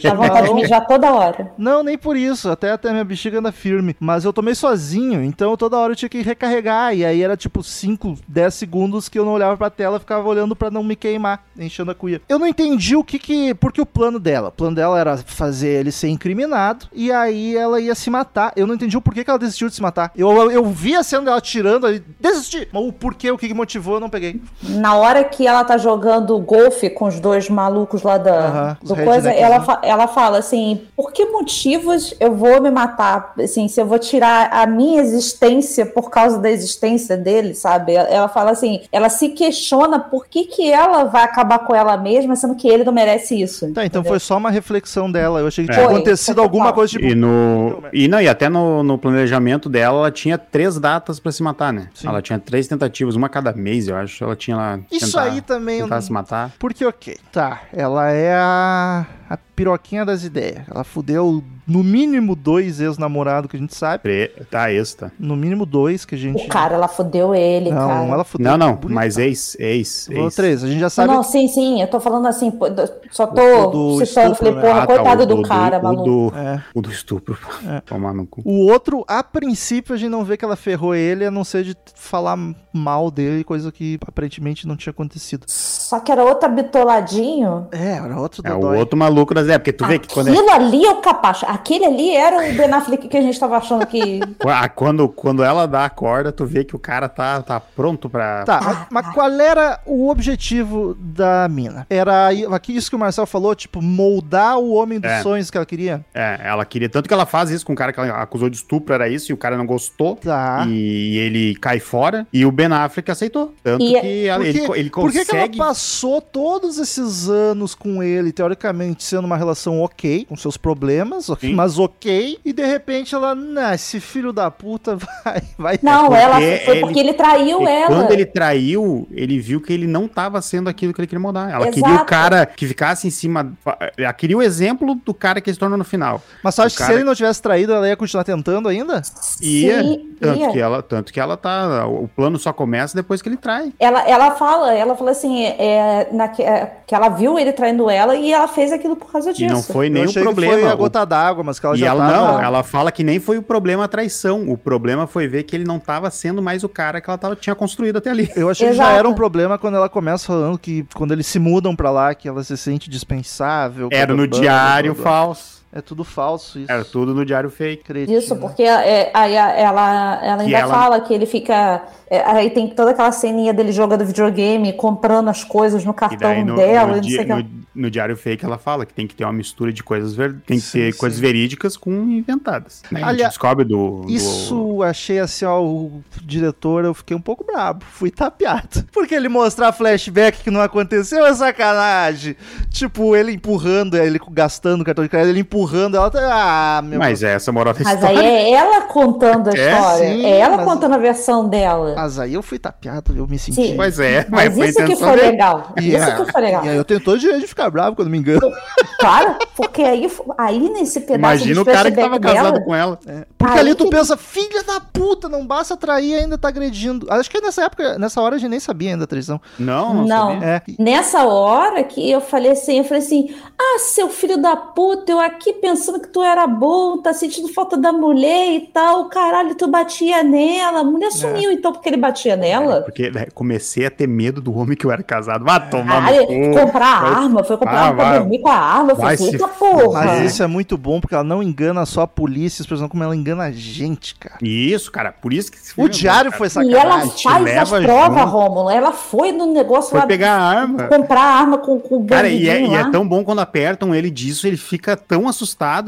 Dá vontade de mijar toda hora. Não, nem por isso. Até, até minha bexiga anda firme. Mas eu tomei sozinho, então toda hora eu tinha que recarregar. E aí era tipo 5, 10 segundos que eu não olhava pra tela, ficava olhando pra não me queimar, enchendo a cuia. Eu não entendi o que que. Porque o plano dela. O plano dela era fazer ele ser incriminado. E aí ela ia se matar. Eu não entendi o porquê que ela desistiu de se matar. Eu, eu, eu vi a cena dela tirando ali, desisti. Mas o porquê, o que, motivou, eu não peguei. Na hora que ela tá jogando golfe com os dois malucos lá da Aham, os do coisa, redneckzinho. ela, fa- ela fala assim: por que motivos eu vou me matar? Assim, se eu vou tirar a minha existência por causa da existência dele, sabe? Ela, fala assim: ela se questiona por que, que ela vai acabar com ela mesma, sendo que ele não merece isso. Tá, então entendeu? foi só uma reflexão dela. Eu achei que É. tinha Foi, acontecido foi alguma coisa tipo. E no. E não, e até no, no planejamento dela, ela tinha três datas pra se matar, né? Sim. Ela tinha três tentativas, uma cada mês, eu acho. Ela tinha lá. Isso tentar- aí também. Tentar não- se matar. Porque, ok. Tá, ela é a, a piroquinha das ideias. Ela fudeu no mínimo dois ex-namorados que a gente sabe. Pre... Tá, esta. No mínimo dois que a gente. O cara, ela fodeu ele, não, cara. ela fudeu. Não, não, bonita. mas ex, ex, ex. três. A gente já Não, sabe. não, sim, sim, eu tô falando assim, do- só do tô citando, falei, né? porra, Ah, tá, coitado o do, cara, o maluco. do, É. o do estupro. Tomar no cu. O outro, a princípio, a gente não vê que ela ferrou ele, a não ser de falar mal dele, coisa que aparentemente não tinha acontecido. Só que era outro bitoladinho. É, era outro É o outro maluco das. É, porque tu vê que quando, é- Aquilo ali é o capacho. Aquele ali era o Ben Affleck que a gente tava achando que. Ah, quando, quando ela dá a corda, tu vê que o cara tá, tá pronto pra. Tá, mas, mas qual era o objetivo da mina? Era aqui isso que o Marcel falou, tipo, moldar o homem dos É. sonhos que ela queria? É, ela queria. Tanto que ela faz isso com o cara que ela acusou de estupro, era isso, e o cara não gostou. Tá. E ele cai fora. E o Ben Affleck aceitou. Tanto E- que ela- Por ele, ele Por que, que ela consegue. passou todos esses anos com ele, teoricamente, sendo uma relação ok, com seus problemas, ok, Sim. mas ok, e de repente ela, nah, esse filho da puta vai. vai Não, porque ela foi ele- porque ele traiu E ela. quando ele traiu, ele viu que ele não tava sendo aquilo que ele queria mudar. Ela Exato. queria o cara que ficasse em cima. Ela queria o exemplo do cara que se tornou no final. Mas você acha O que se ele não tivesse traído, ela ia continuar tentando ainda? Ia, Sim, tanto, ia. que ela, tanto que ela tá. O plano só começa depois que ele trai. Ela, ela fala, ela falou assim, é, na, que, é, que ela viu ele traindo ela e ela fez aquilo por causa disso. E não foi nem o problema. foi a gota d'água, mas que ela e já ela tava... não, ela fala que nem foi o problema a traição. O problema foi ver que ele não tava sendo mais o cara que ela tava, tinha construído até ali. Eu achei que já Exato. era um problema quando ela começa falando que quando eles se mudam pra lá, que ela se sente dispensável. Era no blá, diário blá, blá. falso. É tudo falso isso. Era tudo no diário fake. Cretino. Isso, porque é, aí a- ela, ela ainda ela- fala que ele fica. é, aí tem toda aquela ceninha dele jogando videogame, comprando as coisas no cartão no, dela, no e não di- sei o que. no- no diário fake ela fala que tem que ter uma mistura de coisas ver... tem que Sim, ter sim. coisas verídicas com inventadas. Né? A gente Aliás, descobre do, do- Isso achei assim, ó, o diretor, eu fiquei um pouco brabo, fui tapeado. Porque ele mostrar flashback que não aconteceu é sacanagem. Tipo, ele empurrando, ele gastando o cartão de crédito, ele empurrando ela. tá- Ah, meu Mas é essa moral da Mas história. aí é ela contando a É, história. sim, é ela mas- contando a versão dela. Mas aí eu fui tapeado, eu me senti. Sim. Pois é, Mas foi a isso que foi dele. legal. E Isso é- que foi legal. E aí eu tenho todo o direito de ficar bravo quando me engano. Claro, porque aí, aí nesse pedaço Imagina de o cara que tava casado dela, com ela. Porque Aí ali tu que- pensa, filha da puta, não basta trair ainda tá agredindo. Acho que nessa época, nessa hora a gente nem sabia ainda a traição. Não, não, Não. sabia. É. Nessa hora que eu falei assim, eu falei assim, ah, seu filho da puta, eu aqui pensando que tu era bom, tá sentindo falta da mulher e tal, caralho, tu batia nela, a É. mulher sumiu então porque ele batia nela? Porque né, comecei a ter medo do homem que eu era casado. Vai tomar Caralho, no cu. comprar vai- arma, foi comprar Ah, arma pra vai- dormir com a arma, vai porra. Mas É. isso é muito bom porque ela não engana só a polícia, exemplo, como ela engana a gente, cara. Isso, cara, por isso que esse O é diário cara. foi E sacanagem. ela te faz as provas. Rômulo, ela foi no negócio Foi lá, pegar a arma. comprar arma com, com o Cara, e é, e é tão bom quando apertam ele disso, ele fica tão assustado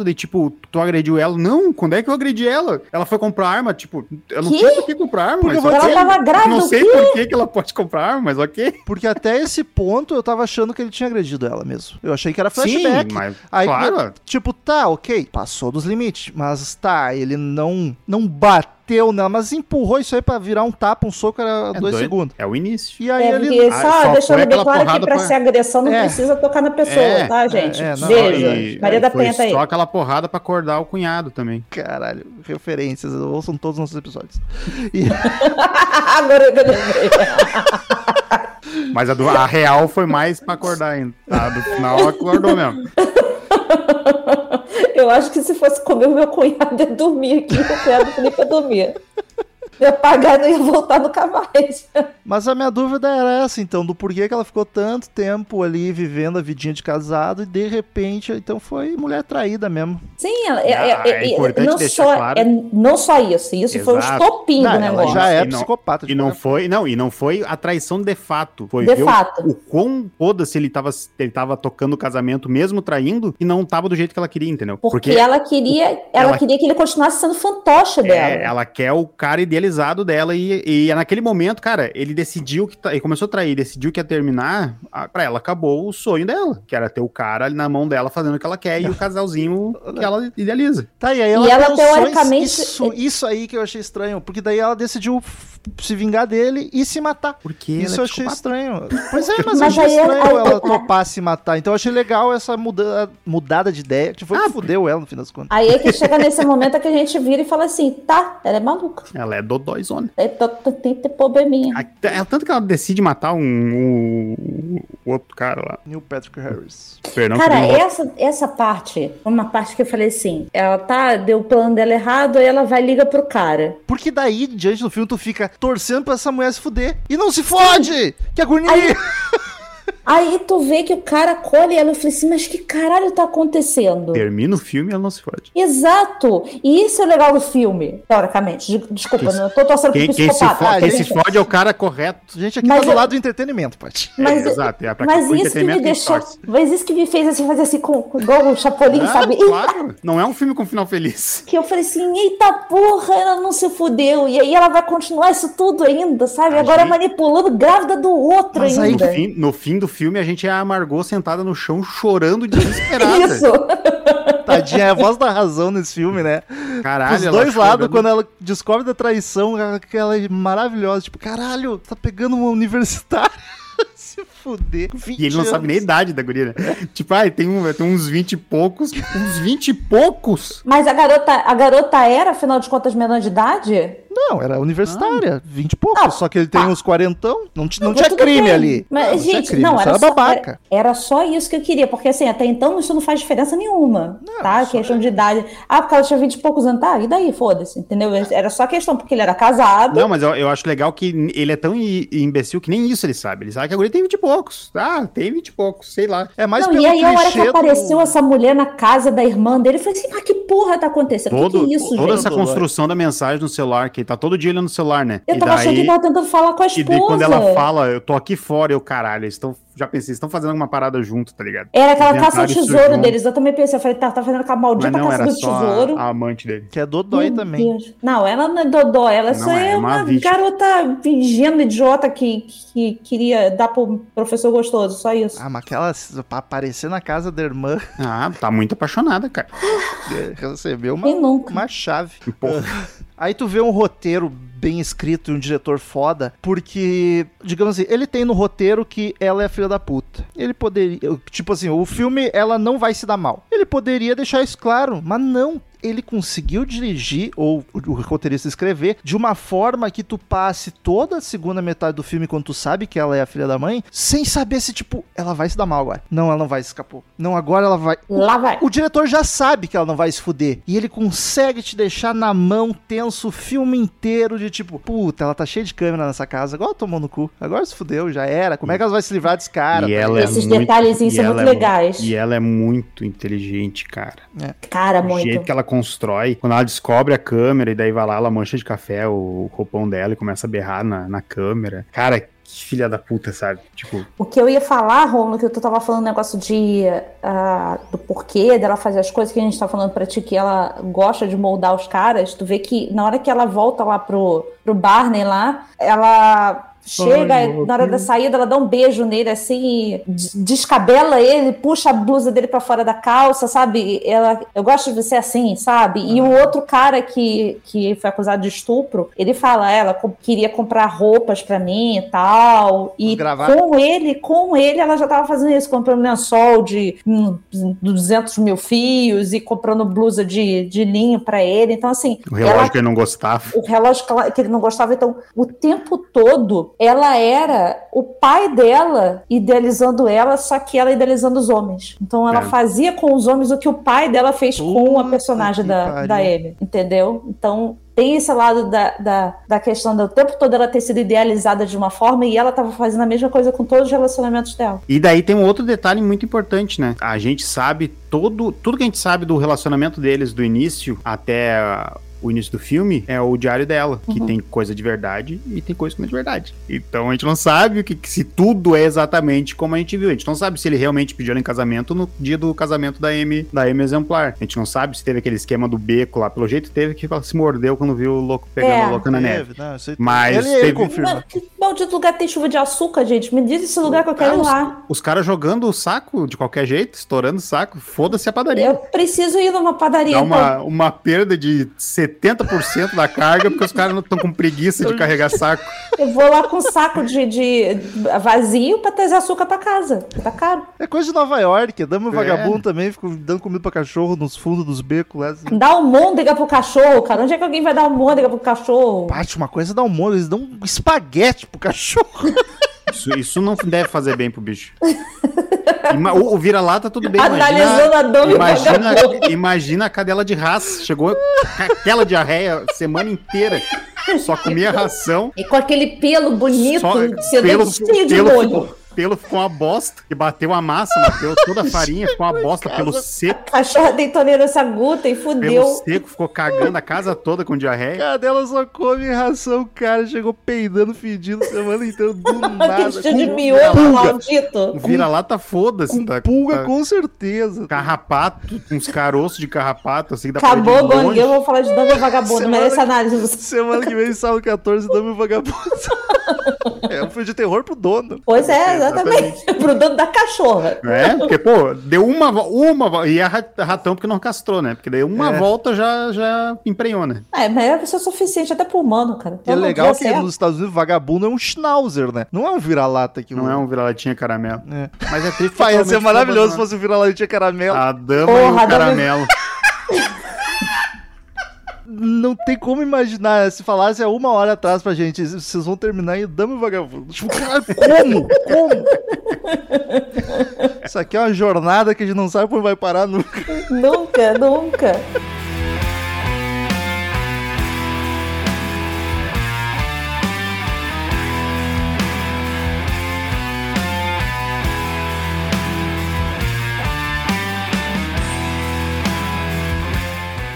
de tipo, tu agrediu ela. Não, quando é que eu agredi ela? Ela foi comprar arma, tipo, eu não Que? por que comprar arma, Porque. Ela tava grávida, Não sei por que, que ela pode comprar arma, mas ok. Porque até esse ponto eu tava achando que ele tinha agredido ela mesmo. Eu achei que era flashback. Sim, mas Aí, claro. tipo, tá, ok, passou dos limites, mas tá, ele não não bateu nela, mas empurrou isso aí pra virar um tapa, um soco, era É dois doido. segundos. É o início. E aí É, ele... porque Ah, só, só deixando bem claro que pra pra- ser agressão não É. precisa tocar na pessoa, É, tá, gente? é, não, Beijo. E- Maria da Penha tá aí. Só aquela porrada pra acordar o cunhado também. Caralho, referências, ouçam todos os nossos episódios. E- Agora eu lembrei. Mas a, do, a real foi mais pra acordar ainda. A do final acordou mesmo. Eu acho que se fosse comer o meu cunhado, ia dormir aqui. O cunhado do Felipe ia dormir. Ia pagar e não ia voltar nunca mais. Mas a minha dúvida era essa, então, do porquê que ela ficou tanto tempo ali vivendo a vidinha de casado e de repente, então foi mulher traída mesmo. Sim, ela, é, Ah, é- é é- importante não, só, claro. é não só isso, isso foi o Exato. estopim Não, do ela negócio. já é E não- psicopata. de E não qualquer foi, não, e não foi a traição de fato. Foi De ver o- fato. O, quão foda-se ele tava, ele tava tocando o casamento, mesmo traindo, e não tava do jeito que ela queria, entendeu? Porque, ela queria, ela, ela- queria que ele continuasse sendo fantoche dela. É, ela quer o cara idealizado dela e, e naquele momento, cara, ele decidiu que tá- ele começou a trair, decidiu que ia terminar, a- pra ela acabou o sonho dela, que era ter o cara ali na mão dela fazendo o que ela quer e o casalzinho que ela idealiza. Tá, e aí E ela, ela, pensou em- teoricamente- Isso, isso aí que eu achei estranho, porque daí ela decidiu se vingar dele e se matar. Porque Isso eu ela é achei psicopata. estranho. Pois é, mas, eu achei é- estranho ela aí- topar se matar. Então eu achei legal essa muda, mudada de ideia, que foi Ah, que fudeu ela no fim das contas. Aí é que chega nesse momento que a gente vira e fala assim, tá, ela é maluca. Ela é dodóizona. É, Tem que ter probleminha. A- É tanto que ela decide matar um, um- o outro cara lá. Neil Patrick Harris. Perdão, Cara, eu essa, essa parte, uma parte que eu falei assim, ela tá, deu o plano dela errado, aí ela vai e liga pro cara. Porque daí, diante do filme, tu fica torcendo pra essa mulher se fuder. E não se fode! Que agonia! Aí- Aí tu vê que o cara colhe ela e eu falei assim, mas que caralho tá acontecendo? termina o filme e ela não se fode. Exato! E isso é legal do filme, teoricamente. De- Desculpa, Quem- não tô torcendo Quem, pro quem se, fode, quem se fode é o cara correto. Gente aqui Mas tá do eu- lado do entretenimento, Paty. Mas, É, exato, é pra mas isso que me deixou. Mas isso que me fez assim, fazer assim com, com igual o Chapolin, Ah, sabe? claro, não é um filme com final feliz. Que eu falei assim, eita porra, ela não se fudeu. E aí ela vai continuar isso tudo ainda, sabe? A Agora gente- manipulando grávida do outro Mas aí, No ainda. fim, no fim do filme, a gente é a Margot sentada no chão chorando desesperada. Isso. Tadinha, é a voz da razão nesse filme, né? Caralho, Os dois lados, chorando. quando ela descobre da traição, ela- aquela é maravilhosa. Tipo, caralho, tá pegando uma universitária. se fuder. E ele não sabe nem a idade da guria, né? tipo, ah, tem, um, tem uns 20 e poucos. Uns 20 e poucos? Mas a garota, a garota era, afinal de contas, menor de idade? Não, era universitária, 20 e poucos. Ah, só que ele tem tá. uns quarentão. Não, não Mas tinha crime bem. ali. Mas, não, tinha gente, crime, não, era era só, babaca. era, era só isso que eu queria, porque assim, até então isso não faz diferença nenhuma, tá? só- Questão de idade. Ah, porque ela tinha 20 e poucos anos, tá? E daí, foda-se, entendeu? Era só questão, porque ele era casado. Não, mas eu, eu acho legal que ele é tão imbecil que nem isso ele sabe. Ele sabe que a guria tem 20 e poucos. Ah, tem 20 e poucos, sei lá. É mais não, pelo e aí, a hora que clichê do- apareceu essa mulher na casa da irmã dele, eu falei assim, mas que porra tá acontecendo? Todo, que que é isso, toda gente? essa construção da mensagem no celular, que tá todo dia olhando no celular, né? Eu E tava achando que daí- ele tava tentando falar com a E esposa. daí quando ela fala, eu tô aqui fora, eu, caralho, eles estão. Já pensei, estão fazendo alguma parada junto, tá ligado? Era aquela caça ao tesouro deles. Eu também pensei, eu falei, tá, tá fazendo aquela maldita Mas não, caça era do só tesouro. a, a amante dele. Que é Dodói Meu também. Deus. Não, ela não é Dodó, ela Não, só é é uma uma, garota ingênua, idiota que, que queria dar pro professor gostoso, só isso. Ah, mas aquela pra aparecer na casa da irmã, Ah, tá muito apaixonada, cara. recebeu uma, uma chave. Porra. Aí tu vê um roteiro bem escrito e um diretor foda, porque, digamos assim, ele tem no roteiro que ela é filha da puta. Ele poderia, tipo assim, o filme ela não vai se dar mal. Ele poderia deixar isso claro, mas não. Ele conseguiu dirigir, ou o roteirista escrever, de uma forma que tu passe toda a segunda metade do filme, quando tu sabe que ela é a filha da mãe, sem saber se, tipo, ela vai se dar mal agora. Não, ela não vai se escapar. Não, agora ela vai. Lá vai. O diretor já sabe que ela não vai se fuder. E ele consegue te deixar na mão tenso o filme inteiro de tipo, puta, ela tá cheia de câmera nessa casa. Agora tomou no cu. Agora se fudeu, já era. Como é que ela vai se livrar desse cara? E tá ela é Esses muito- detalhezinhos são muito é mu- legais. E ela é muito inteligente, cara. Cara, O jeito muito. que ela constrói. Quando ela descobre a câmera e daí vai lá, ela mancha de café o roupão dela e começa a berrar na, na câmera. Cara, que filha da puta, sabe? Tipo, O que eu ia falar, Romulo, que tu tava falando negócio de ah, do porquê dela fazer as coisas que a gente tá falando pra ti, que ela gosta de moldar os caras, tu vê que na hora que ela volta lá pro, pro Barney lá, ela chega, Ai, na hora da saída, ela dá um beijo nele assim, des- descabela ele, puxa a blusa dele pra fora da calça, sabe? Ela, eu gosto de você assim, sabe? E o outro cara que, que foi acusado de estupro, ele fala, ela queria comprar roupas pra mim e tal, e com ele, com ele, ela já tava fazendo isso, comprando lençol de hum, 200 mil fios e comprando blusa de, de linho pra ele. Então, assim, o relógio ela que ele não gostava. o relógio que ele não gostava. Então, o tempo todo, ela era o pai dela idealizando ela, só que ela idealizando os homens. Então, ela É. fazia com os homens o que o pai dela fez com a Puta personagem da, pariu. da Amy, entendeu? Então, tem esse lado da, da, da questão do tempo todo ela ter sido idealizada de uma forma e ela tava fazendo a mesma coisa com todos os relacionamentos dela. E daí tem um outro detalhe muito importante, né? A gente sabe todo, tudo que a gente sabe do relacionamento deles do início até o início do filme é o diário dela, que Uhum. tem coisa de verdade e tem coisa que não é de verdade. Então a gente não sabe o que, que- se tudo é exatamente como a gente viu. A gente não sabe se ele realmente pediu ela em casamento no dia do casamento da M, da M exemplar. A gente não sabe se teve aquele esquema do beco lá. Pelo jeito teve que ela se mordeu quando viu o louco pegando É. a louca na neve. Teve, não, isso aí- Mas ele, ele teve- confirma. Mas que maldito lugar tem chuva de açúcar, gente? Me diz esse lugar que eu quero Ah, lá. Os caras jogando o saco de qualquer jeito, estourando o saco, foda-se a padaria. Eu preciso ir numa padaria. Dá então. uma, uma perda de 70% da carga, porque os caras não estão com preguiça de carregar saco. Eu vou lá com um saco de, de vazio pra trazer açúcar pra casa. porque Tá caro. É coisa de Nova York, dama e É. vagabundo também, dando comida pra cachorro nos fundos dos becos lá. Assim. Dá almôndega pro cachorro, cara. Onde é que alguém vai dar almôndega pro cachorro? Parte uma coisa dá um monte, eles dão um espaguete pro cachorro. Isso, isso não deve fazer bem pro bicho. Ima- o o vira-lata tudo bem, Analisando a dor e imagina, imagina, a cadela de raça. Chegou com aquela diarreia semana inteira. Só comia ração. E com aquele pelo bonito, Só pelo, cheio de pelo, molho. ficou, pelo ficou uma bosta. Que bateu a massa, bateu toda a farinha, ficou uma bosta. Pelo seco, Cachorro tem intolerância glúten, pelo fudeu. seco, ficou cagando a casa toda com diarreia. Cadela só come ração, cara. Chegou peidando, fedindo semana inteira do nada. Aquele cheio de miolo maldito. Vira-lata, foda-se. Tá- pulga, tá- com certeza. Carrapato, uns caroços de carrapato, assim, da Acabou o eu vou falar de Dama Vagabundo, Semana merece que- análise. Semana que vem, sábado 14, dama e vagabundo. É um filme de terror pro dono. Pois é, exatamente. Pro dono da cachorra. É, porque, pô, deu uma, uma e é ra- ratão porque não castrou, né? Porque daí uma É. volta já, já emprenhou, né? É, mas é ser suficiente até pro humano, cara. E é não legal que certo. nos Estados Unidos, vagabundo é um schnauzer, né? Não é um vira-lata que Não é um vira-latinha caramelo. É. Mas é triste. Ia ser maravilhoso se fosse um vira-latinha caramelo. A dama Porra, e a o dama- caramelo. Não tem como imaginar. Se falasse há uma hora atrás pra gente, vocês vão terminar em dama e vagabundo. Tipo, cara, como? Como? Isso aqui é uma jornada que a gente não sabe onde vai parar nunca. Nunca, nunca.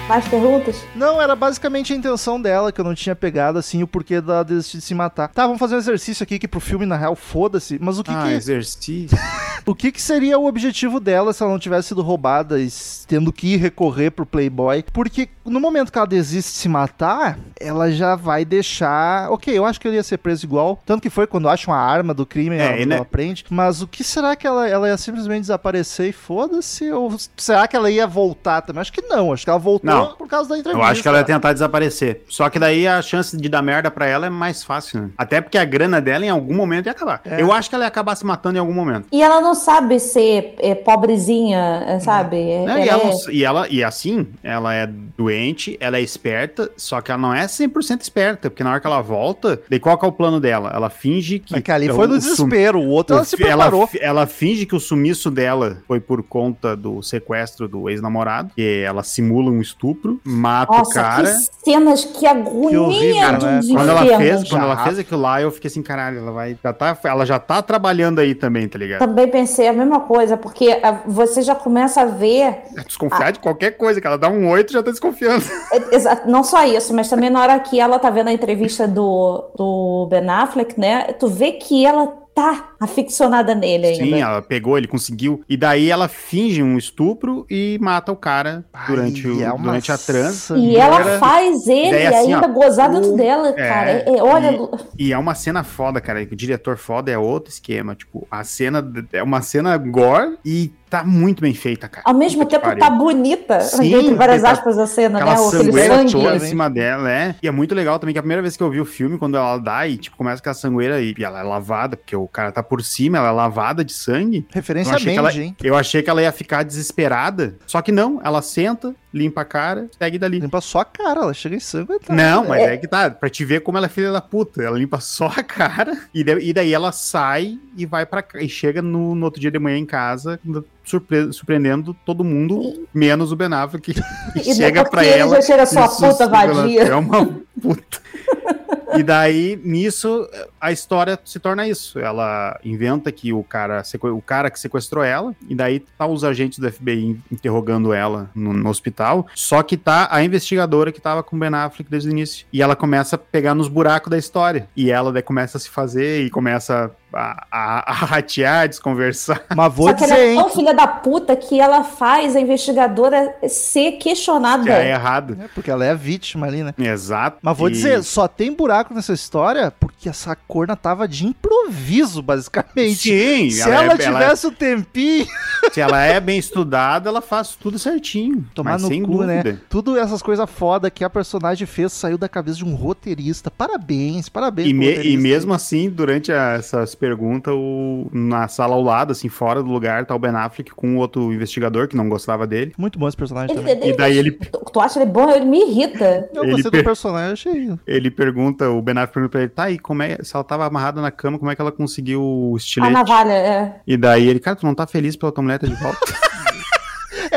Mais perguntas? Não, era basicamente a intenção dela, que eu não tinha pegado, assim, o porquê dela desistir de se matar. Tá, vamos fazer um exercício aqui que pro filme, na real, foda-se. Mas o que Ah, que... exercício. O que, que seria o objetivo dela se ela não tivesse sido roubada e tendo que ir recorrer pro Playboy? Porque no momento que ela desiste de se matar, ela já vai deixar. Ok, eu acho que ele ia ser preso igual. Tanto que foi quando acha uma arma do crime, É, ela, e né- ela prende. Mas o que será que ela, ela ia simplesmente desaparecer e foda-se? Ou será que ela ia voltar também? Acho que não. Acho que ela voltou Não. por causa da entrevista. Eu acho que ela ia tentar desaparecer. Só que daí a chance de dar merda pra ela é mais fácil, né? Até porque a grana dela em algum momento ia acabar. É. Eu acho que ela ia acabar se matando em algum momento. E ela não sabe ser é, pobrezinha, é, sabe? É? E, ela ela, é- e ela, e assim, ela é doente, ela é esperta, só que ela não é 100% esperta, porque na hora que ela volta, daí qual que é o plano dela? Ela finge que... Que ali o- foi no o sum- desespero. O outro o ela se ela, preparou. fi- ela finge que o sumiço dela foi por conta do sequestro do ex-namorado, que ela simula um estupro, mata o Nossa, cara... que cenas, que agonia horrível, de né? Quando ela fez, quando ela fez aquilo lá, eu fiquei assim, caralho, ela vai. Já tá, ela já tá trabalhando aí também, tá ligado? Também pensei a mesma coisa, porque ah, você já começa a ver É desconfiar de qualquer coisa, que ela dá um 8 já tá desconfiando. É, exa- Não só isso, mas também na hora que ela tá vendo a entrevista do, do Ben Affleck, né? Tu vê que ela tá aficionada nele ainda. Sim, ela pegou, ele conseguiu. E daí ela finge um estupro e mata o cara durante, Ai, o, é durante a trans. E ela Era- faz ele Daí, assim, ainda ó, gozar dentro o- dela, é, cara. É- é- olha, E é uma cena foda, cara. O diretor foda é outro esquema. Tipo, a cena é uma cena gore e tá muito bem feita, cara. ao mesmo Puta tempo tá bonita, Sim, entre várias tá- aspas a cena, né? Aquela O- Aquele sangueira sangue. toda em hein? cima dela, é. E é muito legal também que a primeira vez que eu vi o filme, quando ela dá e, tipo, começa com a sangueira e, e ela é lavada, porque o cara tá por cima, ela é lavada de sangue. Referência Eu a achei, que ela, hein? eu achei que ela ia ficar desesperada. Só que não, ela senta, limpa a cara, segue dali. Limpa só a cara, ela chega em sangue. Tá, Não, mas é. que tá, pra te ver como ela é filha da puta. Ela limpa só a cara e, da- e daí ela sai e vai para e chega no, no outro dia de manhã em casa, surpre- surpreendendo todo mundo, menos o Ben Affleck, que E chega pra que ele ela. já chega sua e puta vadia. É uma puta. E daí, nisso, a história se torna isso. Ela inventa que o cara, o cara que sequestrou ela, e daí tá os agentes do FBI interrogando ela no, no hospital. Só que tá a investigadora que tava com Ben Affleck desde o início. E ela começa a pegar nos buracos da história. E ela daí começa a se fazer e começa a, a, a ratear, desconversar. Mas vou Só que ela dizer, é hein? tão filha da puta que ela faz a investigadora ser questionada. Que é errado. É, porque ela é a vítima ali, né? Exato. Mas vou E- dizer, só tem buraco nessa história porque essa corna tava de improviso, basicamente. Sim, Se ela, é- é- tivesse o tempinho, se ela é bem estudada, ela faz tudo certinho. tomar no sem cu, né? dúvida. Tudo essas coisas foda que a personagem fez saiu da cabeça de um roteirista. Parabéns, parabéns. E, me- e mesmo assim, durante a- essas perguntas, o- na sala ao lado, assim, fora do lugar, tá o Ben Affleck com o outro investigador que não gostava dele. Muito bom esse personagem Ele- também. ele- E daí ele- Tu, tu acha ele bom? Ele me irrita. Eu ele gostei per- do personagem. Ele pergunta, o Ben Affleck pergunta pra ele, tá, e como é, se ela tava amarrada na cama, como é que ela conseguiu o A estilete? navalha, é. E daí ele, cara, tu não tá feliz pela tua mulher tá de volta?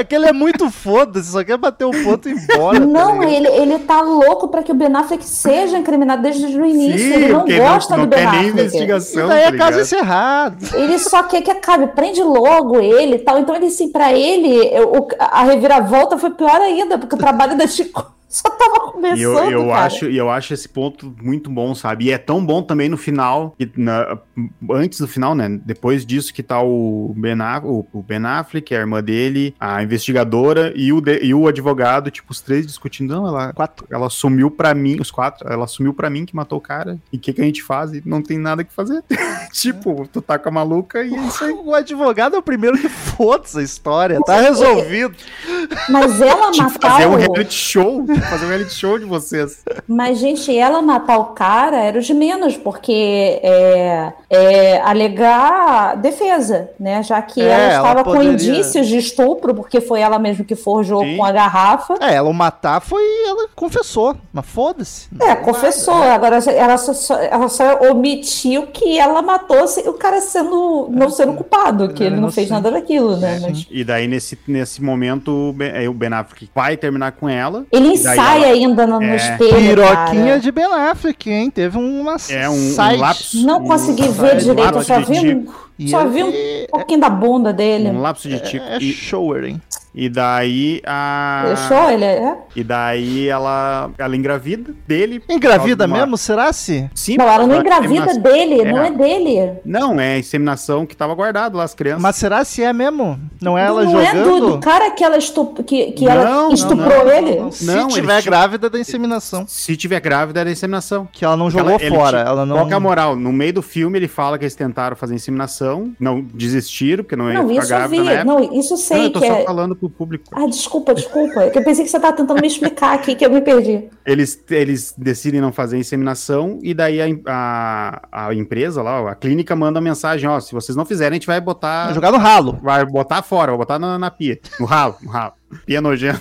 É que ele é muito foda-se, só quer bater o ponto e embora. tá Não, ele, ele tá louco pra que o Ben Affleck seja incriminado desde o início. ele não gosta não, do não Ben quer nem Affleck. investigação, E daí tá é caso encerrado. Ele só quer que acabe, prende logo ele e tal. Então, ele, assim, pra ele, eu- a reviravolta foi pior ainda, porque o trabalho da Chico só tava começando. E eu, eu cara. acho, e eu acho esse ponto muito bom, sabe? E é tão bom também no final, que na- antes do final, né? Depois disso que tá o Ben, Aff- o, o Ben Affleck, a irmã dele, a investigadora e o, de- e o advogado, tipo, os três discutindo. Não, ela, Quatro. ela assumiu pra mim, os quatro, ela assumiu pra mim que matou o cara. E o que, que a gente faz? E não tem nada que fazer. tipo, tu tá com a maluca e é isso aí. O advogado é o primeiro que foda-se a história. Tá resolvido. Mas ela Tipo, matar fazer um o... reality show. Fazer um reality show de vocês. Mas, gente, ela matar o cara era o de menos, porque é, é alegar defesa, né? Já que É, ela ela estava com poderia- indícios de estupro, porque foi ela mesma que forjou Sim. com a garrafa. É, ela o matar foi. Ela confessou. Mas foda-se. É, confessou. Agora ela só, só- ela só omitiu que ela matou o cara sendo não sendo culpado, que Ele não fez nada daquilo, né? Mas E daí, nesse, nesse momento, o Ben, o Ben Affleck vai terminar com ela. ele Ela- ainda no, no É. espelho. Piroquinha cara. de Ben Affleck, hein? Teve uma É um, um lapso. Não um, consegui ver direito, só vi, um. E só ele- vi um pouquinho da bunda dele. Um lapso de tico. É, é E, shower, hein? e daí a. Deixou ele? É? E daí ela, ela engravida dele. Engravida uma- mesmo? Será se? Sim, Não, ela não engravida inseminação. dele, É. não é dele. Não, é a inseminação que tava guardado lá, as crianças. Mas será se é mesmo? Não é ela não jogando? é do, do cara que ela, estup, que, que Não, ela não, estuprou não, ele? Não, se Não, tiver grávida da inseminação. Se tiver grávida, era inseminação. Que ela não jogou Ela- fora. tinha- Ela não. Qual que é a moral? No meio do filme, ele fala que eles tentaram fazer inseminação, não desistiram, porque não ia Não, ficar isso eu grávida vi. na época. Não, isso eu Não, sei eu tô que só é. falando pro público. Ah, desculpa, desculpa. É que Eu pensei que você estava tentando me explicar aqui, que eu me perdi. Eles, eles decidem não fazer inseminação e daí a, a, a empresa lá, a clínica manda mensagem, ó, se vocês não fizerem, a gente vai botar... Vai jogar no ralo. Vai botar fora, vai botar na, na pia, no ralo, no ralo. Pia nojenta.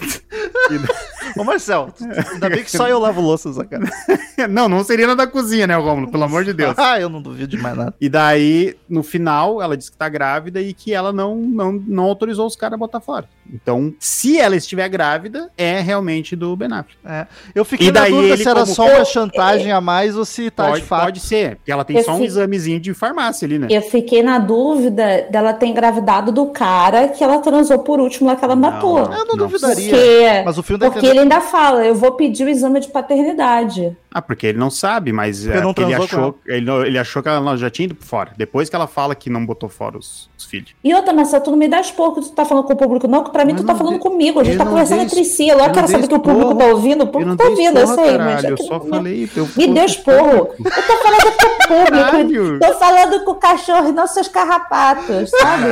Ô, Marcel, ainda bem que só eu lavo louça essa cara. não, não seria na da cozinha, né, Rômulo? Pelo amor de Deus. Ah, eu não duvido de mais nada. E daí, no final, ela diz que tá grávida e que ela não, não, não autorizou os caras a botar fora. Então, se ela estiver grávida, é realmente do Ben Affleck. É. Eu fiquei E daí na dúvida ele se era como- só uma chantagem a mais ou se tá pode, de fato. pode ser, porque ela tem Eu só um fi- examezinho de farmácia ali, né? Eu fiquei na dúvida dela ter engravidado do cara que ela transou por último lá que ela Não, matou. não. Eu não Não. duvidaria. Porque, Mas o filme porque ele ainda fala, eu vou pedir o exame de paternidade. Ah, porque ele não sabe, mas é, ele, achou, ele, ele achou que ela já tinha ido fora. Depois que ela fala que não botou fora os, os filhos. E outra, Marcelo, tu não me dá que tu tá falando com o público, não, que pra mim Mas tu tá falando comigo, a gente eu tá conversando entre si. Eu eu quero saber que o público tá ouvindo, o público tá ouvindo, eu sei, mas. é Eu só falei. Me deu esporro. Eu tô falando com o público. Tô falando com o cachorro e não seus carrapatos, sabe?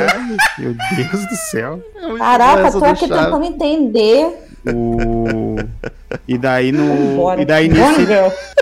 Meu Deus do céu. Caraca, Essa tô aqui tentando entender. O... E daí no. Bora. E daí nesse.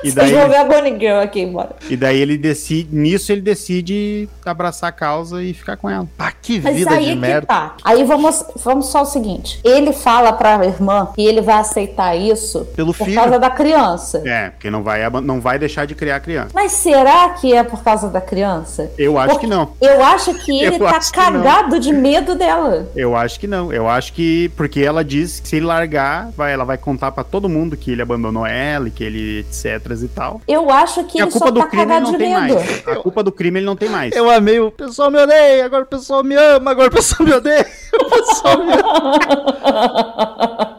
E Vocês vão daí, ver a Gone Girl aqui, bora. e daí ele decide. Nisso ele decide abraçar a causa e ficar com ela. Ah, que Mas vida aí de que merda. tá. Aí vamos, vamos só o seguinte: ele fala pra irmã que ele vai aceitar isso Pelo por filho. causa da criança. É, porque não vai, não vai deixar de criar criança. Mas será que é por causa da criança? Eu acho Porque que não. Eu acho que ele Eu tá cagado de medo dela. Eu acho que não. Eu acho que. Porque ela diz que se ele largar, vai, ela vai contar pra todo mundo que ele abandonou ela e que ele etc e tal. Eu acho que E a ele culpa só do tá crime ele cagado não de tem medo. mais. A culpa do crime ele não tem mais. Eu amei o pessoal me odeia, agora o pessoal me ama, agora o pessoal me odeia. O pessoal me Outra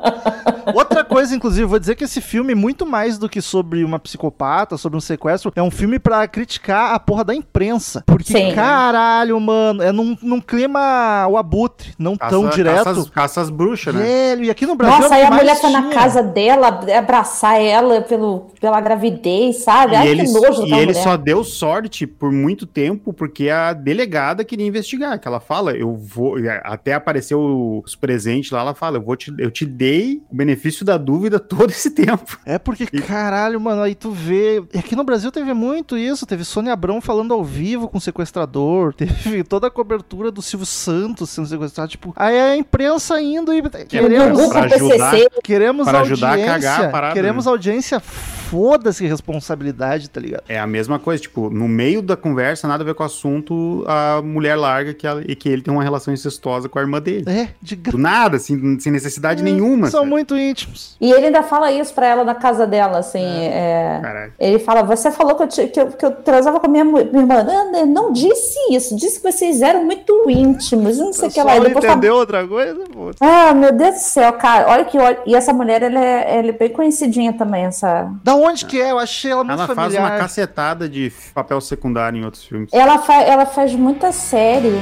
coisa, inclusive, eu vou dizer que esse filme, muito mais do que sobre uma psicopata, sobre um sequestro, é um filme pra criticar a porra da imprensa. Porque, Sim. caralho, mano, é num, num clima o abutre, não Caça- tão direto. Caça, as- caça as bruxas, né? Velho, e aqui no Brasil. Nossa, é aí a mulher foi na casa dela abraçar ela pelo, pela gravidez, sabe? E Ai, ele, que nojo e ele mulher. só deu sorte por muito tempo porque a delegada queria investigar. Que ela fala, eu vou. Até apareceu os presentes lá, ela fala, eu vou te, eu te dei o benefício da dúvida todo esse tempo. É porque, caralho, mano, aí tu vê. E aqui no Brasil teve muito isso. Teve Sônia Abrão falando ao vivo com o sequestrador. Teve toda a cobertura do Silvio Santos sendo sequestrado. Tipo, aí a imprensa indo e. Queremos, pra PCC. queremos pra ajudar a audiência. cagar a parada, queremos né? audiência. Foda-se responsabilidade, tá ligado? É a mesma coisa, tipo, no meio da conversa, nada a ver com o assunto, a mulher larga que ela- e que ele tem uma relação incestuosa com a irmã dele. É, de Do gra... nada, assim, sem necessidade nenhuma. São sabe? muito íntimos. E ele ainda fala isso pra ela na casa dela, assim. é, Caralho. Ele fala: Você falou que eu, te- que eu, que eu transava com a minha, minha irmã. Não, não, disse isso. Disse que vocês eram muito íntimos. Não sei o que lá. Só E depois tá- entendeu outra coisa? Pô. Ah, meu Deus do céu, cara. Olha que. olha- E essa mulher, ela é, ela é bem conhecidinha também, essa. Da onde que é? Eu achei ela muito Ela faz familiar. uma cacetada de papel secundário em outros filmes. Ela, fa ela faz muita série.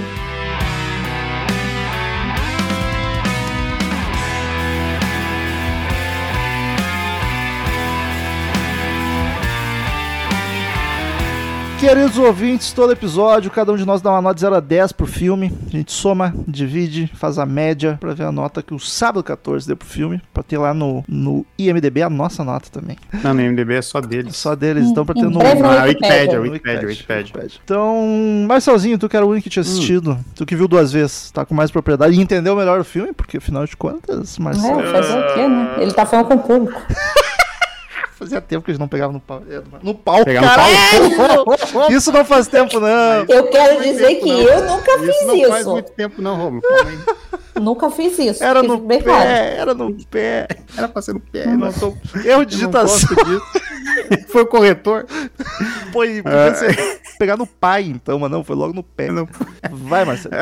Queridos ouvintes, todo episódio, cada um de nós dá uma nota de 0 a 10 pro filme. A gente soma, divide, faz a média pra ver a nota que o Sábado 14 deu pro filme. Pra ter lá no, no IMDB a nossa nota também. Não, no MDB é só deles. Só deles, então pra ter no. breve Não, no a Wikipédia. Wikipédia, a no Wikipédia, Wikipédia. Então, Marcelzinho, tu que era o único que tinha assistido, tu que viu duas vezes, tá com mais propriedade e entendeu melhor o filme, porque afinal de contas, Marcelo, É, fazer o quê, né? Ele tá falando com o público. fazia tempo que eles não pegavam no pau. No pau, Pegar no caralho! Isso não faz tempo, não. Eu quero dizer que eu nunca Isso fiz não isso. faz muito tempo, não, Romulo. Nunca fiz isso. Era Fique no pé, claro. era no pé. Era pra ser no pé. Eu não tô... De Eu não digitação. gosto disso. Foi o corretor. Foi, ser- pegar no pai, então, mas não, foi logo no pé. Não. Vai, Marcelo.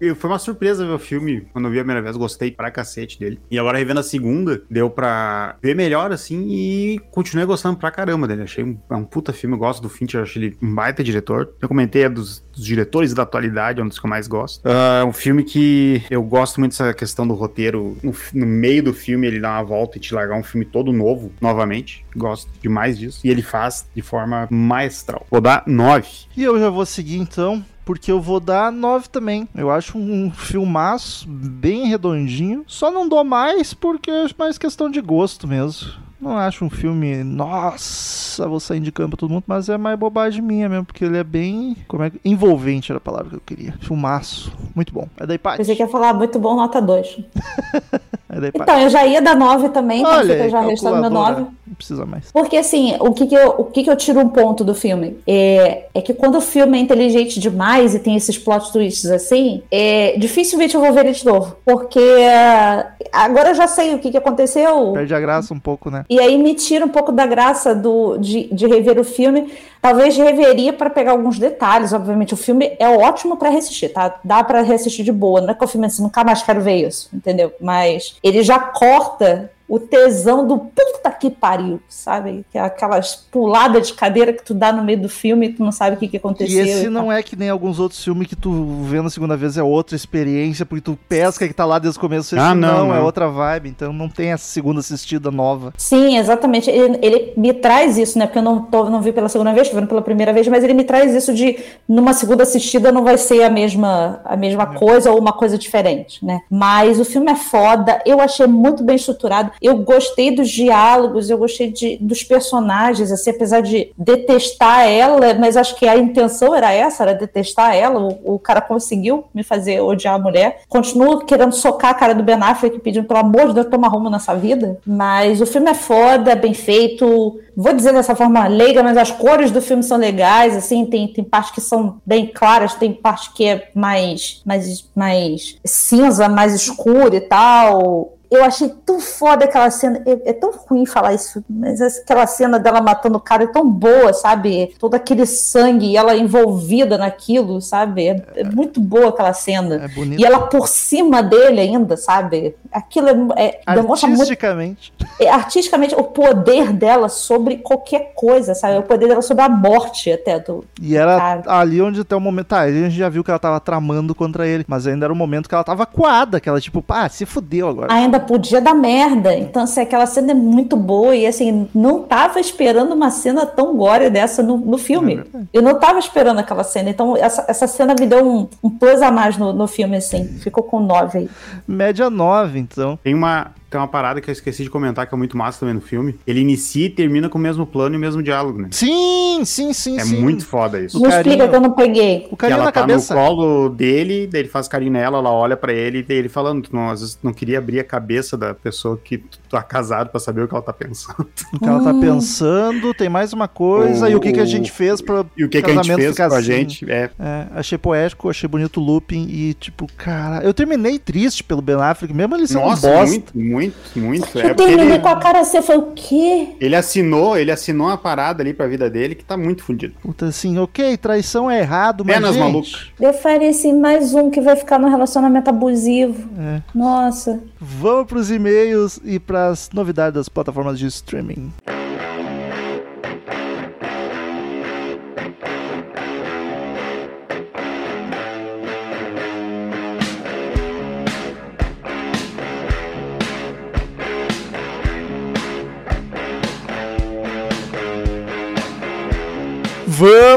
Eu- foi uma surpresa ver o filme. Quando eu vi a primeira vez, gostei pra cacete dele. E agora, revendo a segunda, deu pra ver melhor, assim, e continuei gostando pra caramba dele. Achei um, é um puta filme, eu gosto do Fincher, acho ele um baita diretor. Eu comentei, é dos, dos diretores da atualidade, é um dos que eu mais gosto. Ah, É um filme que eu gosto muito dessa questão do roteiro. No, no meio do filme, ele dá uma volta e te largar um filme todo novo, novamente. Gosto demais disso. E ele faz de forma maestral. Vou dar nove. E eu já vou seguir então, porque eu vou dar 9 também. Eu acho um filmaço bem redondinho. Só não dou mais porque é mais questão de gosto mesmo. Não acho um filme, nossa, vou sair indicando pra todo mundo, mas é mais bobagem minha mesmo, porque ele é bem, como é envolvente era a palavra que eu queria. Filmaço, muito bom. É daí, Paty. Pensei que ia falar muito bom, nota 2. É daí. Então, eu já ia dar 9 também, então Olha, fica aí, já registrado meu calculadora. 9. Não precisa mais. Porque assim, o que que eu, o que que eu tiro um ponto do filme? É, é que quando o filme é inteligente demais e tem esses plot twists assim, é, dificilmente eu vou ver ele de novo. Porque é, agora eu já sei o que, que aconteceu. Perde a graça um pouco, né? E aí me tira um pouco da graça do, de, de rever o filme. Talvez reveria para pegar alguns detalhes. Obviamente, o filme é ótimo para reassistir, tá? Dá para reassistir de boa. Não é que o filme assim, nunca mais quero ver isso, entendeu? Mas ele já corta o tesão do puta que pariu, sabe? Que é aquelas puladas de cadeira que tu dá no meio do filme e tu não sabe o que, que E aconteceu. esse tal. não é que nem alguns outros filmes que tu vê na segunda vez é outra experiência, porque tu pesca que tá lá desde o começo. Ah, não, é não. outra vibe, então não tem essa segunda assistida nova. Sim, exatamente. Ele, ele me traz isso, né? Porque eu não, tô, não vi pela segunda vez, tô vendo pela primeira vez, mas ele me traz isso de numa segunda assistida não vai ser a mesma, a mesma coisa ou uma coisa diferente, né? Mas o filme é foda, eu achei muito bem estruturado. Eu gostei dos diálogos, eu gostei de, dos personagens, assim, apesar de detestar ela, mas acho que a intenção era essa, era detestar ela. O, o cara conseguiu me fazer odiar a mulher. Continuo querendo socar a cara do Ben Affleck, pedindo pelo amor de Deus, toma rumo nessa vida. Mas o filme é foda, bem feito. Vou dizer dessa forma leiga, mas as cores do filme são legais, assim, tem, tem partes que são bem claras, tem parte que é mais, mais, mais cinza, mais escura e tal eu achei tão foda aquela cena. É, é, tão ruim falar isso, mas aquela cena dela matando o cara é tão boa, sabe? Todo aquele sangue e ela envolvida naquilo, sabe? É, é muito boa aquela cena. É bonito. E ela por cima dele ainda, sabe? Aquilo é, é demonstra artisticamente. Muito, é, artisticamente, o poder dela sobre qualquer coisa, sabe? O poder dela sobre a morte até do. E era cara. ali onde até o momento. Tá, a gente já viu que ela tava tramando contra ele, mas ainda era o momento que ela tava coada, que ela, tipo, pá, se fudeu agora. Ainda podia dar merda. Então, assim, aquela cena é muito boa e, assim, não tava esperando uma cena tão gore dessa no, no filme. É eu não tava esperando aquela cena. Então, essa, essa cena me deu um, um plus a mais no, no filme, assim. Ficou com nove aí. Média nove, então. Tem uma, tem uma parada que eu esqueci de comentar que é muito massa também no filme. Ele inicia e termina com o mesmo plano e o mesmo diálogo, né? Sim, sim, sim. É sim. muito foda isso. Não explica que eu não peguei. O carinho ela na tá cabeça. no colo dele, daí ele faz carinho nela, ela olha pra ele e ele falando, tu não, às vezes não queria abrir a cabeça da pessoa que tu tá casado pra saber o que ela tá pensando. O que ela tá pensando, tem mais uma coisa, O- e o que, que a gente fez pra E o que, que a gente fez com a assim? gente é É, achei poético, achei bonito o looping e, tipo, cara, eu terminei triste pelo Ben Affleck, mesmo ele sendo um Nossa, bosta. muito, muito, muito. Eu É porque terminei ele, com a cara assim, eu falei, o quê? ele assinou, ele assinou uma parada ali pra vida dele que tá muito fudido. Puta, assim, ok, traição é errado, mas. Penas gente, malucas. Eu falei assim, mais um que vai ficar no relacionamento abusivo. É. Nossa. Vamos pros e-mails e pras novidades das plataformas de streaming.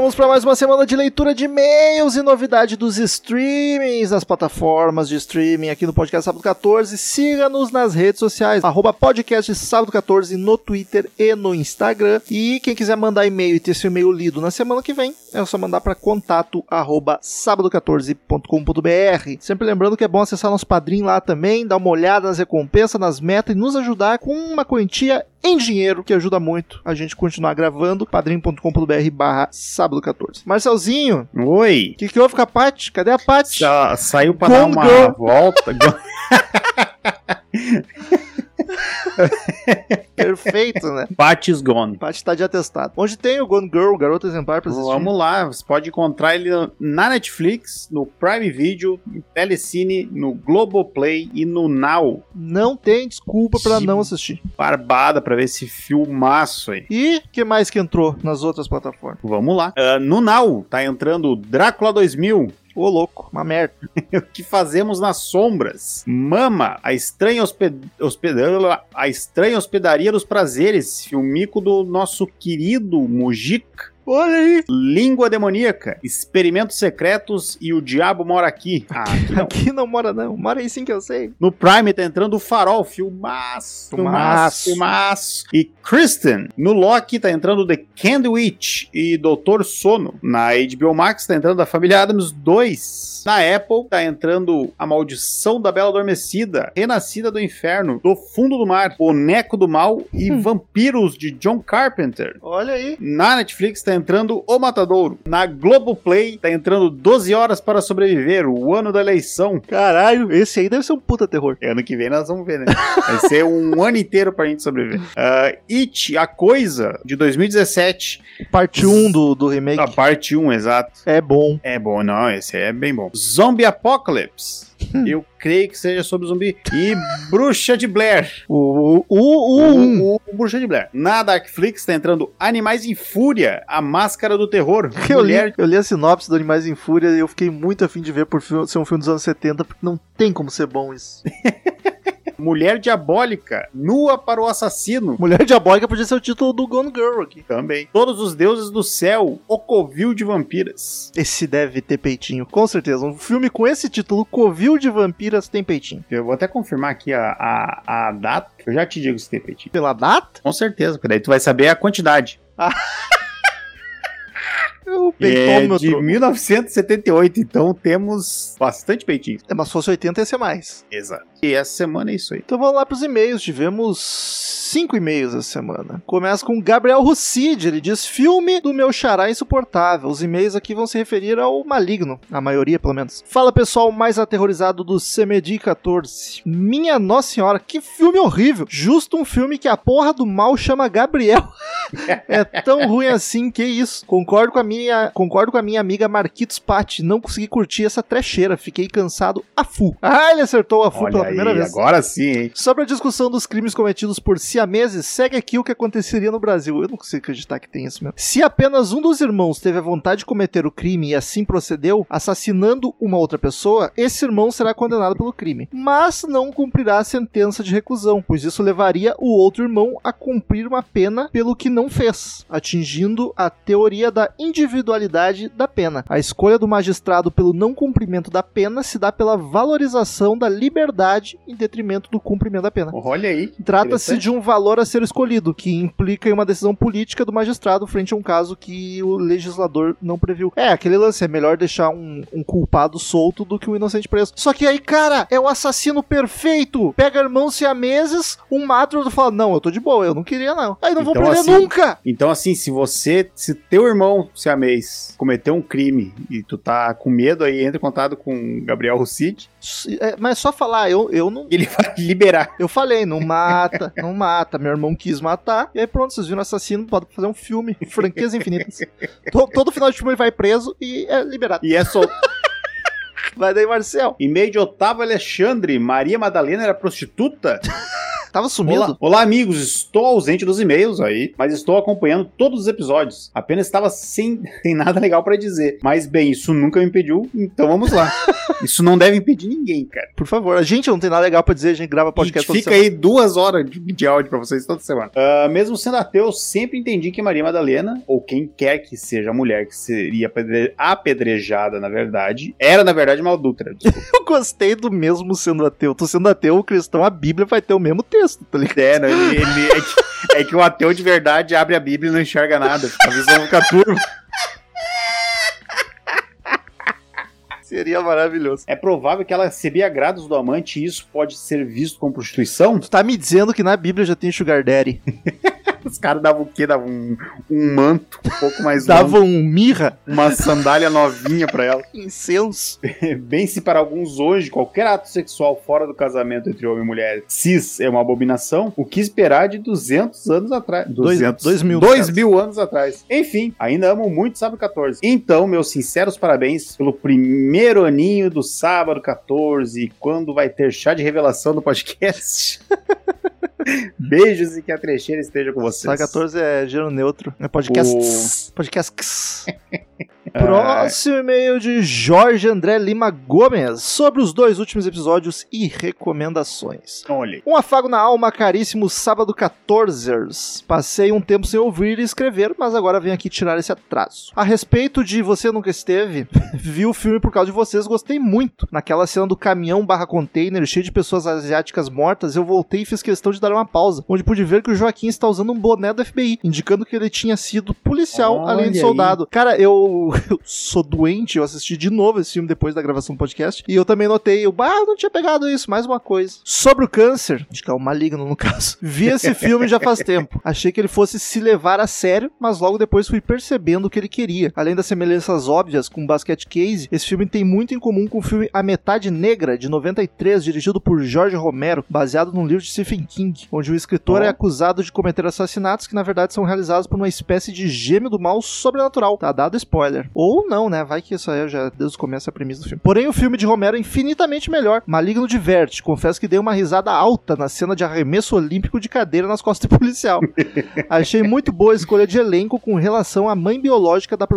Vamos para mais uma semana de leitura de e-mails e novidade dos streamings, das plataformas de streaming aqui no Podcast Sábado 14. Siga-nos nas redes sociais, arroba podcast Sábado 14 no Twitter e no Instagram. E quem quiser mandar e-mail e ter seu e-mail lido na semana que vem, é só mandar para contato arroba sábado14.com.br. Sempre lembrando que é bom acessar nosso padrinho lá também, dar uma olhada nas recompensas, nas metas e nos ajudar com uma quantia em dinheiro, que ajuda muito a gente continuar gravando. padrim.com.br barra sábado 14. Marcelzinho, Oi! o que, que houve com a Paty? Cadê a Paty? Sa- saiu pra dar uma volta. Perfeito, né? Pat's Gone. Paty tá de atestado. Onde tem o Gone Girl, Garoto Exemplar pra assistir? Vamos lá, você pode encontrar ele na Netflix, no Prime Video, no Telecine, no Globoplay e no Now. Não tem desculpa pra Que não assistir. Barbada pra ver esse filmaço aí. E o que mais que entrou nas outras plataformas? Vamos lá. Ah, no Now tá entrando Drácula 2000. Ô, louco, uma merda. O que fazemos nas sombras? Mama, a estranha, hosped... hosped- a estranha hospedaria dos prazeres. Filmico do nosso querido Mujica. Olha aí. Língua demoníaca, experimentos secretos e o diabo mora aqui. Ah, aqui não. Aqui não mora não. Mora aí sim que eu sei. No Prime tá entrando o Farol, filmaço, Filmaço. filmaço. E Kristen, no Loki tá entrando The Candy Witch e Doutor Sono. Na HBO Max tá entrando a Família Adams 2. Na Apple tá entrando A Maldição da Bela Adormecida, Renascida do Inferno, Do Fundo do Mar, Boneco do Mal e Vampiros de John Carpenter. Olha aí. Na Netflix tá entrando O Matadouro. Na Globoplay tá entrando 12 Horas para Sobreviver, o ano da eleição. Caralho, esse aí deve ser um puta terror. Ano que vem nós vamos ver, né? Vai ser um ano inteiro pra gente sobreviver. Ah, It, A Coisa, de 2017. Parte 1 do, do remake A parte 1, exato. é bom. É bom, não, esse é bem bom. Zombie Apocalypse. Eu creio que seja sobre zumbi. E Bruxa de Blair. O, o, o, o. O, Bruxa de Blair. Na Darkflix tá entrando Animais em Fúria, A Máscara do Terror. Eu li, eu li a sinopse do Animais em Fúria e eu fiquei muito afim de ver por ser um filme dos anos 70, porque não tem como ser bom isso. Mulher Diabólica, nua para o assassino. Mulher Diabólica podia ser o título do Gone Girl aqui. Também. Todos os deuses do céu, o covil de vampiras. Esse deve ter peitinho, com certeza. Um filme com esse título, Covil de Vampiras, tem peitinho. Eu vou até confirmar aqui a, a, a data, eu já te digo se tem peitinho. Pela data? Com certeza, porque daí tu vai saber a quantidade. O é peitômetro. de 1978, então temos bastante peitinho. É, mas se fosse 80 ia ser mais. Exato. E essa semana é isso aí. Então vamos lá pros e-mails. Tivemos cinco e-mails essa semana. Começa com Gabriel Rucid. Ele diz: Filme do meu xará insuportável. Os e-mails aqui vão se referir ao Maligno. A maioria, pelo menos. Fala pessoal mais aterrorizado do CMD 14. Minha Nossa Senhora, que filme horrível. Justo um filme que a porra do mal chama Gabriel. é tão ruim assim, que isso. Concordo com a minha, concordo com a minha amiga Marquitos Patti. Não consegui curtir essa trecheira. Fiquei cansado a full. Ah, ele acertou a Olha pela aí, primeira vez. agora sim, hein? Sobre a discussão dos crimes cometidos por siameses, segue aqui o que aconteceria no Brasil. Eu não consigo acreditar que tem isso mesmo. Se apenas um dos irmãos teve a vontade de cometer o crime e assim procedeu, assassinando uma outra pessoa, esse irmão será condenado pelo crime. Mas não cumprirá a sentença de reclusão, pois isso levaria o outro irmão a cumprir uma pena pelo que não fez, atingindo a teoria da individualidade da pena. A escolha do magistrado pelo não cumprimento da pena se dá pela valorização da liberdade em detrimento do cumprimento da pena. Olha aí. Trata-se de um valor a ser escolhido, que implica em uma decisão política do magistrado frente a um caso que o legislador não previu. É, aquele lance, é melhor deixar um, um culpado solto do que um inocente preso. Só que aí, cara, é o assassino perfeito. Pega irmãos siameses, um mata e outro fala, não, eu tô de boa, eu não queria não. Aí não vou Então, prender assim, nunca. Então, assim, se você, se teu irmão siamês cometeu um crime e tu tá com medo aí, entra em contato com o Gabriel Rucid, É, mas só falar, eu, eu não... ele vai liberar. Eu falei, não mata, não mata. Meu irmão quis matar. E aí pronto, vocês viram o assassino, pode fazer um filme. Franquias infinitas. To- todo final de filme ele vai preso e é liberado. E é só. Vai daí, Marcel. E-mail de Otávio Alexandre. Maria Madalena era prostituta? Tava sumido? Olá, olá, amigos. Estou ausente dos e-mails aí, mas estou acompanhando todos os episódios. Apenas estava sem, sem nada legal pra dizer. Mas bem, isso nunca me impediu, então vamos lá. isso não deve impedir ninguém, cara. Por favor. A gente não tem nada legal pra dizer, a gente grava podcast E toda fica semana. aí duas horas de, de áudio pra vocês toda semana. Ah, mesmo sendo ateu, eu sempre entendi que Maria Madalena, ou quem quer que seja a mulher que seria apedre- apedrejada, na verdade, era na verdade. Desculpa. Eu gostei do mesmo sendo ateu. Tô sendo ateu, o cristão, a Bíblia vai ter o mesmo texto, tá ligado? é, não, ele, ele- é, que, é que o ateu de verdade abre a Bíblia e não enxerga nada. A visão fica turva. Seria maravilhoso. É provável que ela recebia agrados do amante e isso pode ser visto como prostituição? Tu tá me dizendo que na Bíblia já tem Sugar Daddy. Os caras davam o quê? Davam um, um manto um pouco mais longo, Davam um mirra, uma sandália novinha pra ela. incenso. Bem se para alguns hoje qualquer ato sexual fora do casamento entre homem e mulher cis é uma abominação, o que esperar de 200 anos atrás? Dois- 200, dois mil, dois cara. mil anos atrás. Enfim, ainda amo muito Sábado 14. Então, meus sinceros parabéns pelo primeiro aninho do Sábado 14. Quando vai ter chá de revelação do podcast? Beijos e que a trecheira esteja com vocês. Só 14 é gênero neutro. É podcast. O- Podcast. Próximo e-mail de Jorge André Lima Gomes sobre os dois últimos episódios e recomendações. Olha aí. Um afago na alma, caríssimo sábado 14. Passei um tempo sem ouvir e escrever, mas agora venho aqui tirar esse atraso. A respeito de Você Nunca Esteve, vi o filme por causa de vocês, gostei muito. Naquela cena do caminhão barra container cheio de pessoas asiáticas mortas, eu voltei e fiz questão de dar uma pausa, onde pude ver que o Joaquim está usando um boné do FBI, indicando que ele tinha sido policial Olha além de aí. soldado. Cara, eu, eu sou doente, eu assisti de novo esse filme depois da gravação do podcast, e eu também notei, eu, bah, não tinha pegado isso, mais uma coisa. Sobre o câncer, acho que é o maligno no caso, vi esse filme já faz tempo. Achei que ele fosse se levar a sério, mas logo depois fui percebendo o que ele queria. Além das semelhanças óbvias com Basket Case, esse filme tem muito em comum com o filme A Metade Negra, de 93, dirigido por Jorge Romero, baseado num livro de Stephen King, onde o escritor Ó. é acusado de cometer assassinatos que na verdade são realizados por uma espécie de gêmeo do mal sobrenatural. Tá dado spoiler. Ou não, né? Vai que isso aí já desde o começo a premissa do filme. Porém, o filme de Romero é infinitamente melhor. Maligno diverte. Confesso que dei uma risada alta na cena de arremesso olímpico de cadeira nas costas do policial. Achei muito boa a escolha de elenco com relação à mãe biológica da,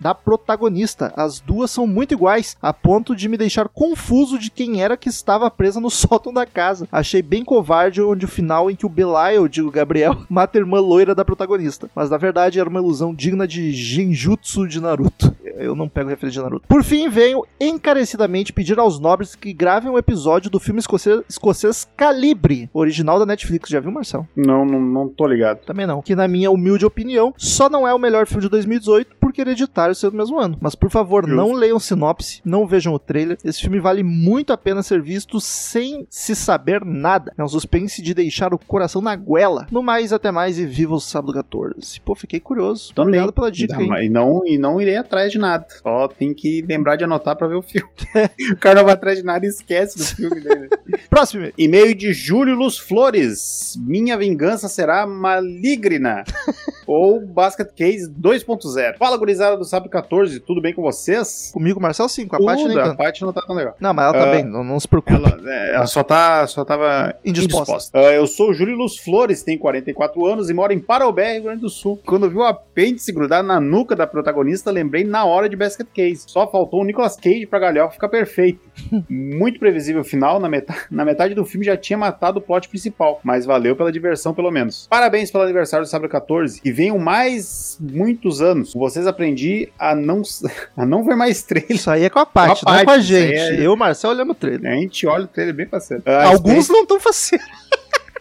da protagonista. As duas são muito iguais, a ponto de me deixar confuso de quem era que estava presa no sótão da casa. Achei bem covarde onde o final em que o Belial, digo Gabriel, mata a irmã loira da protagonista. Mas na verdade era uma ilusão digna de Genjutsu de Naruto. Eu não pego referência de Naruto. Por fim, venho encarecidamente pedir aos nobres que gravem um episódio do filme escocês, escocês Calibre, original da Netflix. Já viu, Marcel? Não, não, não tô ligado. Também não. Que, na minha humilde opinião, só não é o melhor filme de 2018 porque Hereditário saiu do mesmo ano. Mas, por favor, Justo. não leiam sinopse, não vejam o trailer. Esse filme vale muito a pena ser visto sem se saber nada. É um suspense de deixar o coração na goela. No mais, até mais e viva o sábado 14. Pô, fiquei curioso. Também. Obrigado pela dica, Não, E não, e não irei atrás de nada. Só tem que lembrar de anotar pra ver o filme. o cara não vai atrás de nada e esquece do filme dele. Próximo. E-mail de Júlio Luz Flores. Minha vingança será maligna. Ou Basket Case 2.0. Fala, gurizada do Sábado 14. Tudo bem com vocês? Comigo, Marcel, sim. Com a Paty, nem Tudo, a. Paty não tá tão legal. Não, mas ela tá Ah, bem. Não, não se preocupe. Ela, é, ela só, tá, só tava Indisposta. indisposta. Ah, eu sou o Júlio Luz Flores, tenho 44 anos e moro em Parobé, Rio Grande do Sul. Quando vi o apêndice grudar na nuca da protagonista, lembrei na hora de Basket Case. Só faltou o Nicolas Cage pra galhofa ficar perfeito. Muito previsível o final, na metade, na metade do filme já tinha matado o plot principal, mas valeu pela diversão pelo menos. Parabéns pelo aniversário do Sábado 14 e venham mais muitos anos. Com vocês aprendi a não, a não ver mais trailers. Isso aí é com a Paty, Com a não é com a gente. é- Eu e o Marcel olhamos o trailer. A gente olha o trailer bem parceiro. Ah, Alguns não estão fazendo.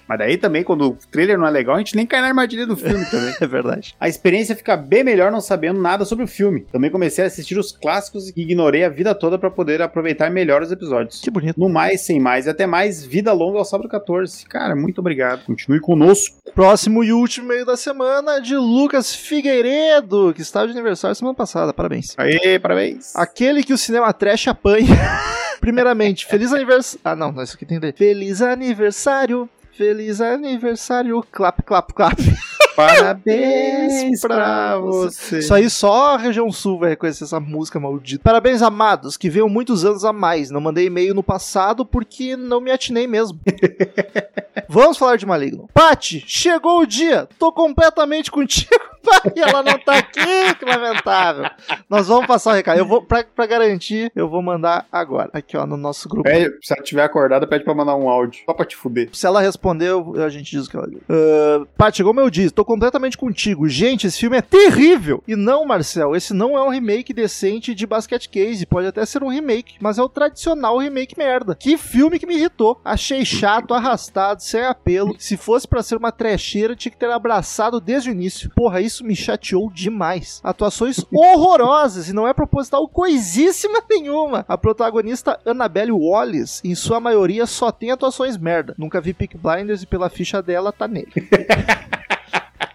Mas daí também, quando o trailer não é legal, a gente nem cai na armadilha do filme também. É verdade. A experiência fica bem melhor não sabendo nada sobre o filme. Também comecei a assistir os clássicos e ignorei a vida toda pra poder aproveitar melhor os episódios. Que bonito. No mais, sem mais e até mais, vida longa ao sábado 14. Cara, muito obrigado. Continue conosco. Próximo e último meio da semana de Lucas Figueiredo, que estava de aniversário semana passada. Parabéns. Aê, parabéns. Aquele que o cinema trash apanha. Primeiramente, feliz aniversário. Ah, não, isso aqui tem que ter. Feliz aniversário. Feliz aniversário. Clap, clap, clap. Parabéns pra você. Isso aí só a região sul vai reconhecer essa música maldita. Parabéns, amados, que veio muitos anos a mais. Não mandei e-mail no passado porque não me atinei mesmo. Vamos falar de Maligno. Pati, chegou o dia. Tô completamente contigo. E ela não tá aqui, que lamentável. Nós vamos passar o recado. Eu vou, pra, pra garantir, eu vou mandar agora. Aqui, ó, no nosso grupo. Pede, se ela tiver acordada, pede pra mandar um áudio. Só pra te fuder. Se ela responder, eu- a gente diz o que ela diz. Uh, Paty, como eu disse, tô completamente contigo. Gente, esse filme é terrível. E não, Marcel, esse não é um remake decente de Basket Case. Pode até ser um remake, mas é o tradicional remake merda. Que filme que me irritou. Achei chato, arrastado, sem apelo. Se fosse pra ser uma trecheira, tinha que ter abraçado desde o início. Porra, isso me chateou demais. Atuações horrorosas e não é proposital coisíssima nenhuma. A protagonista Annabelle Wallis, em sua maioria, só tem atuações merda. Nunca vi Peak Blinders e pela ficha dela tá nele.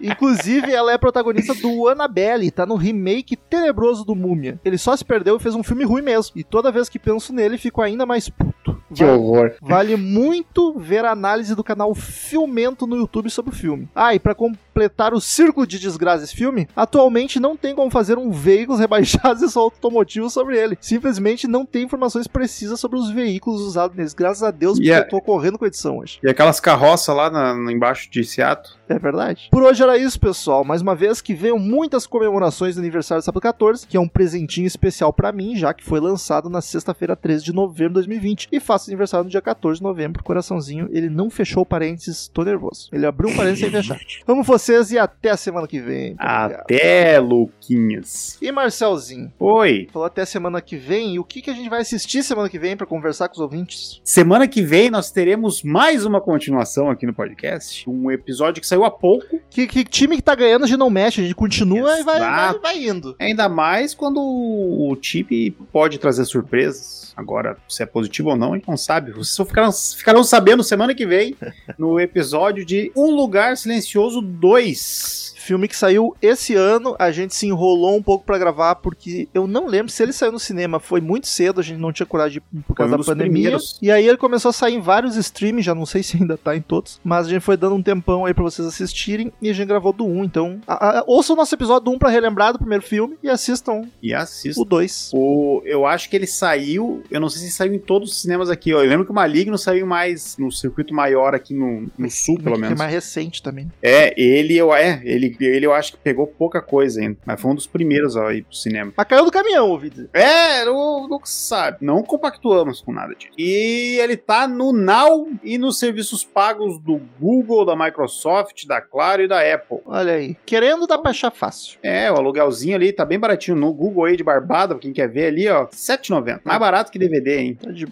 Inclusive, ela é protagonista do Annabelle, tá no remake tenebroso do Múmia. Ele só se perdeu e fez um filme ruim mesmo. E toda vez que penso nele, fico ainda mais puto. Que horror. Vale muito ver a análise do canal Filmento no YouTube sobre o filme. Ah, e pra completar o círculo de desgraça desse filme, atualmente não tem como fazer um veículos rebaixados e só automotivos sobre ele. Simplesmente não tem informações precisas sobre os veículos usados neles. Graças a Deus, porque Yeah. eu tô correndo com a edição hoje. E aquelas carroças lá na- embaixo de Seattle. É verdade. Por hoje era isso, pessoal. Mais uma vez que venham muitas comemorações do aniversário do Sábado 14, que é um presentinho especial pra mim, já que foi lançado na sexta-feira 13 de novembro de 2020 e faço aniversário no dia 14 de novembro. Coraçãozinho, ele não fechou parênteses, tô nervoso. Ele abriu um parênteses sem fechar. Vamos vocês e até a semana que vem. Obrigado. Até, Luquinhas. E Marcelzinho, Oi. falou até semana que vem. E o que, que a gente vai assistir semana que vem pra conversar com os ouvintes? Semana que vem nós teremos mais uma continuação aqui no podcast. Um episódio que saiu há pouco. Que, que time que tá ganhando a gente não mexe, a gente continua e vai, vai, Exato. vai indo. Ainda mais quando o time pode trazer surpresas. Agora, se é positivo ou não, a gente não sabe. Vocês só ficarão, ficarão sabendo semana que vem no episódio de Um Lugar Silencioso 2. 2. Filme que saiu esse ano, a gente se enrolou um pouco pra gravar, porque eu não lembro se ele saiu no cinema. Foi muito cedo, a gente não tinha coragem de por causa um da pandemia. primeiros. E aí ele começou a sair em vários streams, já não sei se ainda tá em todos, mas a gente foi dando um tempão aí pra vocês assistirem e a gente gravou do 1. Então, a, a, ouça o nosso episódio do 1 pra relembrar do primeiro filme e assistam E assista. o 2. O, eu acho que ele saiu. Eu não sei se saiu em todos os cinemas aqui. Ó. Eu lembro que o Maligno saiu mais no circuito maior aqui no, no sul, pelo Que é menos. mais recente também. É, ele eu, é, ele, ele eu acho que pegou pouca coisa ainda. Mas foi um dos primeiros ó, a ir pro cinema. Mas caiu do caminhão, ouvi dizer. É, não, não sabe. Não compactuamos com nada disso. E ele tá no Now e nos serviços pagos do Google, da Microsoft, da Claro e da Apple. Olha aí. Querendo dá pra achar fácil. É, o aluguelzinho ali tá bem baratinho no Google aí de Barbada, pra quem quer ver ali, ó, R$ 7,90. Mais barato que DVD, hein? Tá de...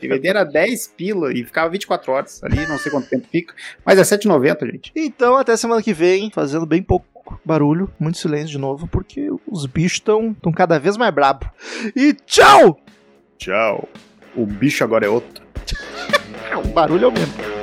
DVD era 10 pila e ficava 24 horas ali, não sei quanto tempo fica, mas é 7,90, gente. Então, até semana que vem, fazendo bem pouco barulho, muito silêncio de novo, porque os bichos estão tão cada vez mais brabo. E tchau! Tchau. O bicho agora é outro. O barulho é o mesmo.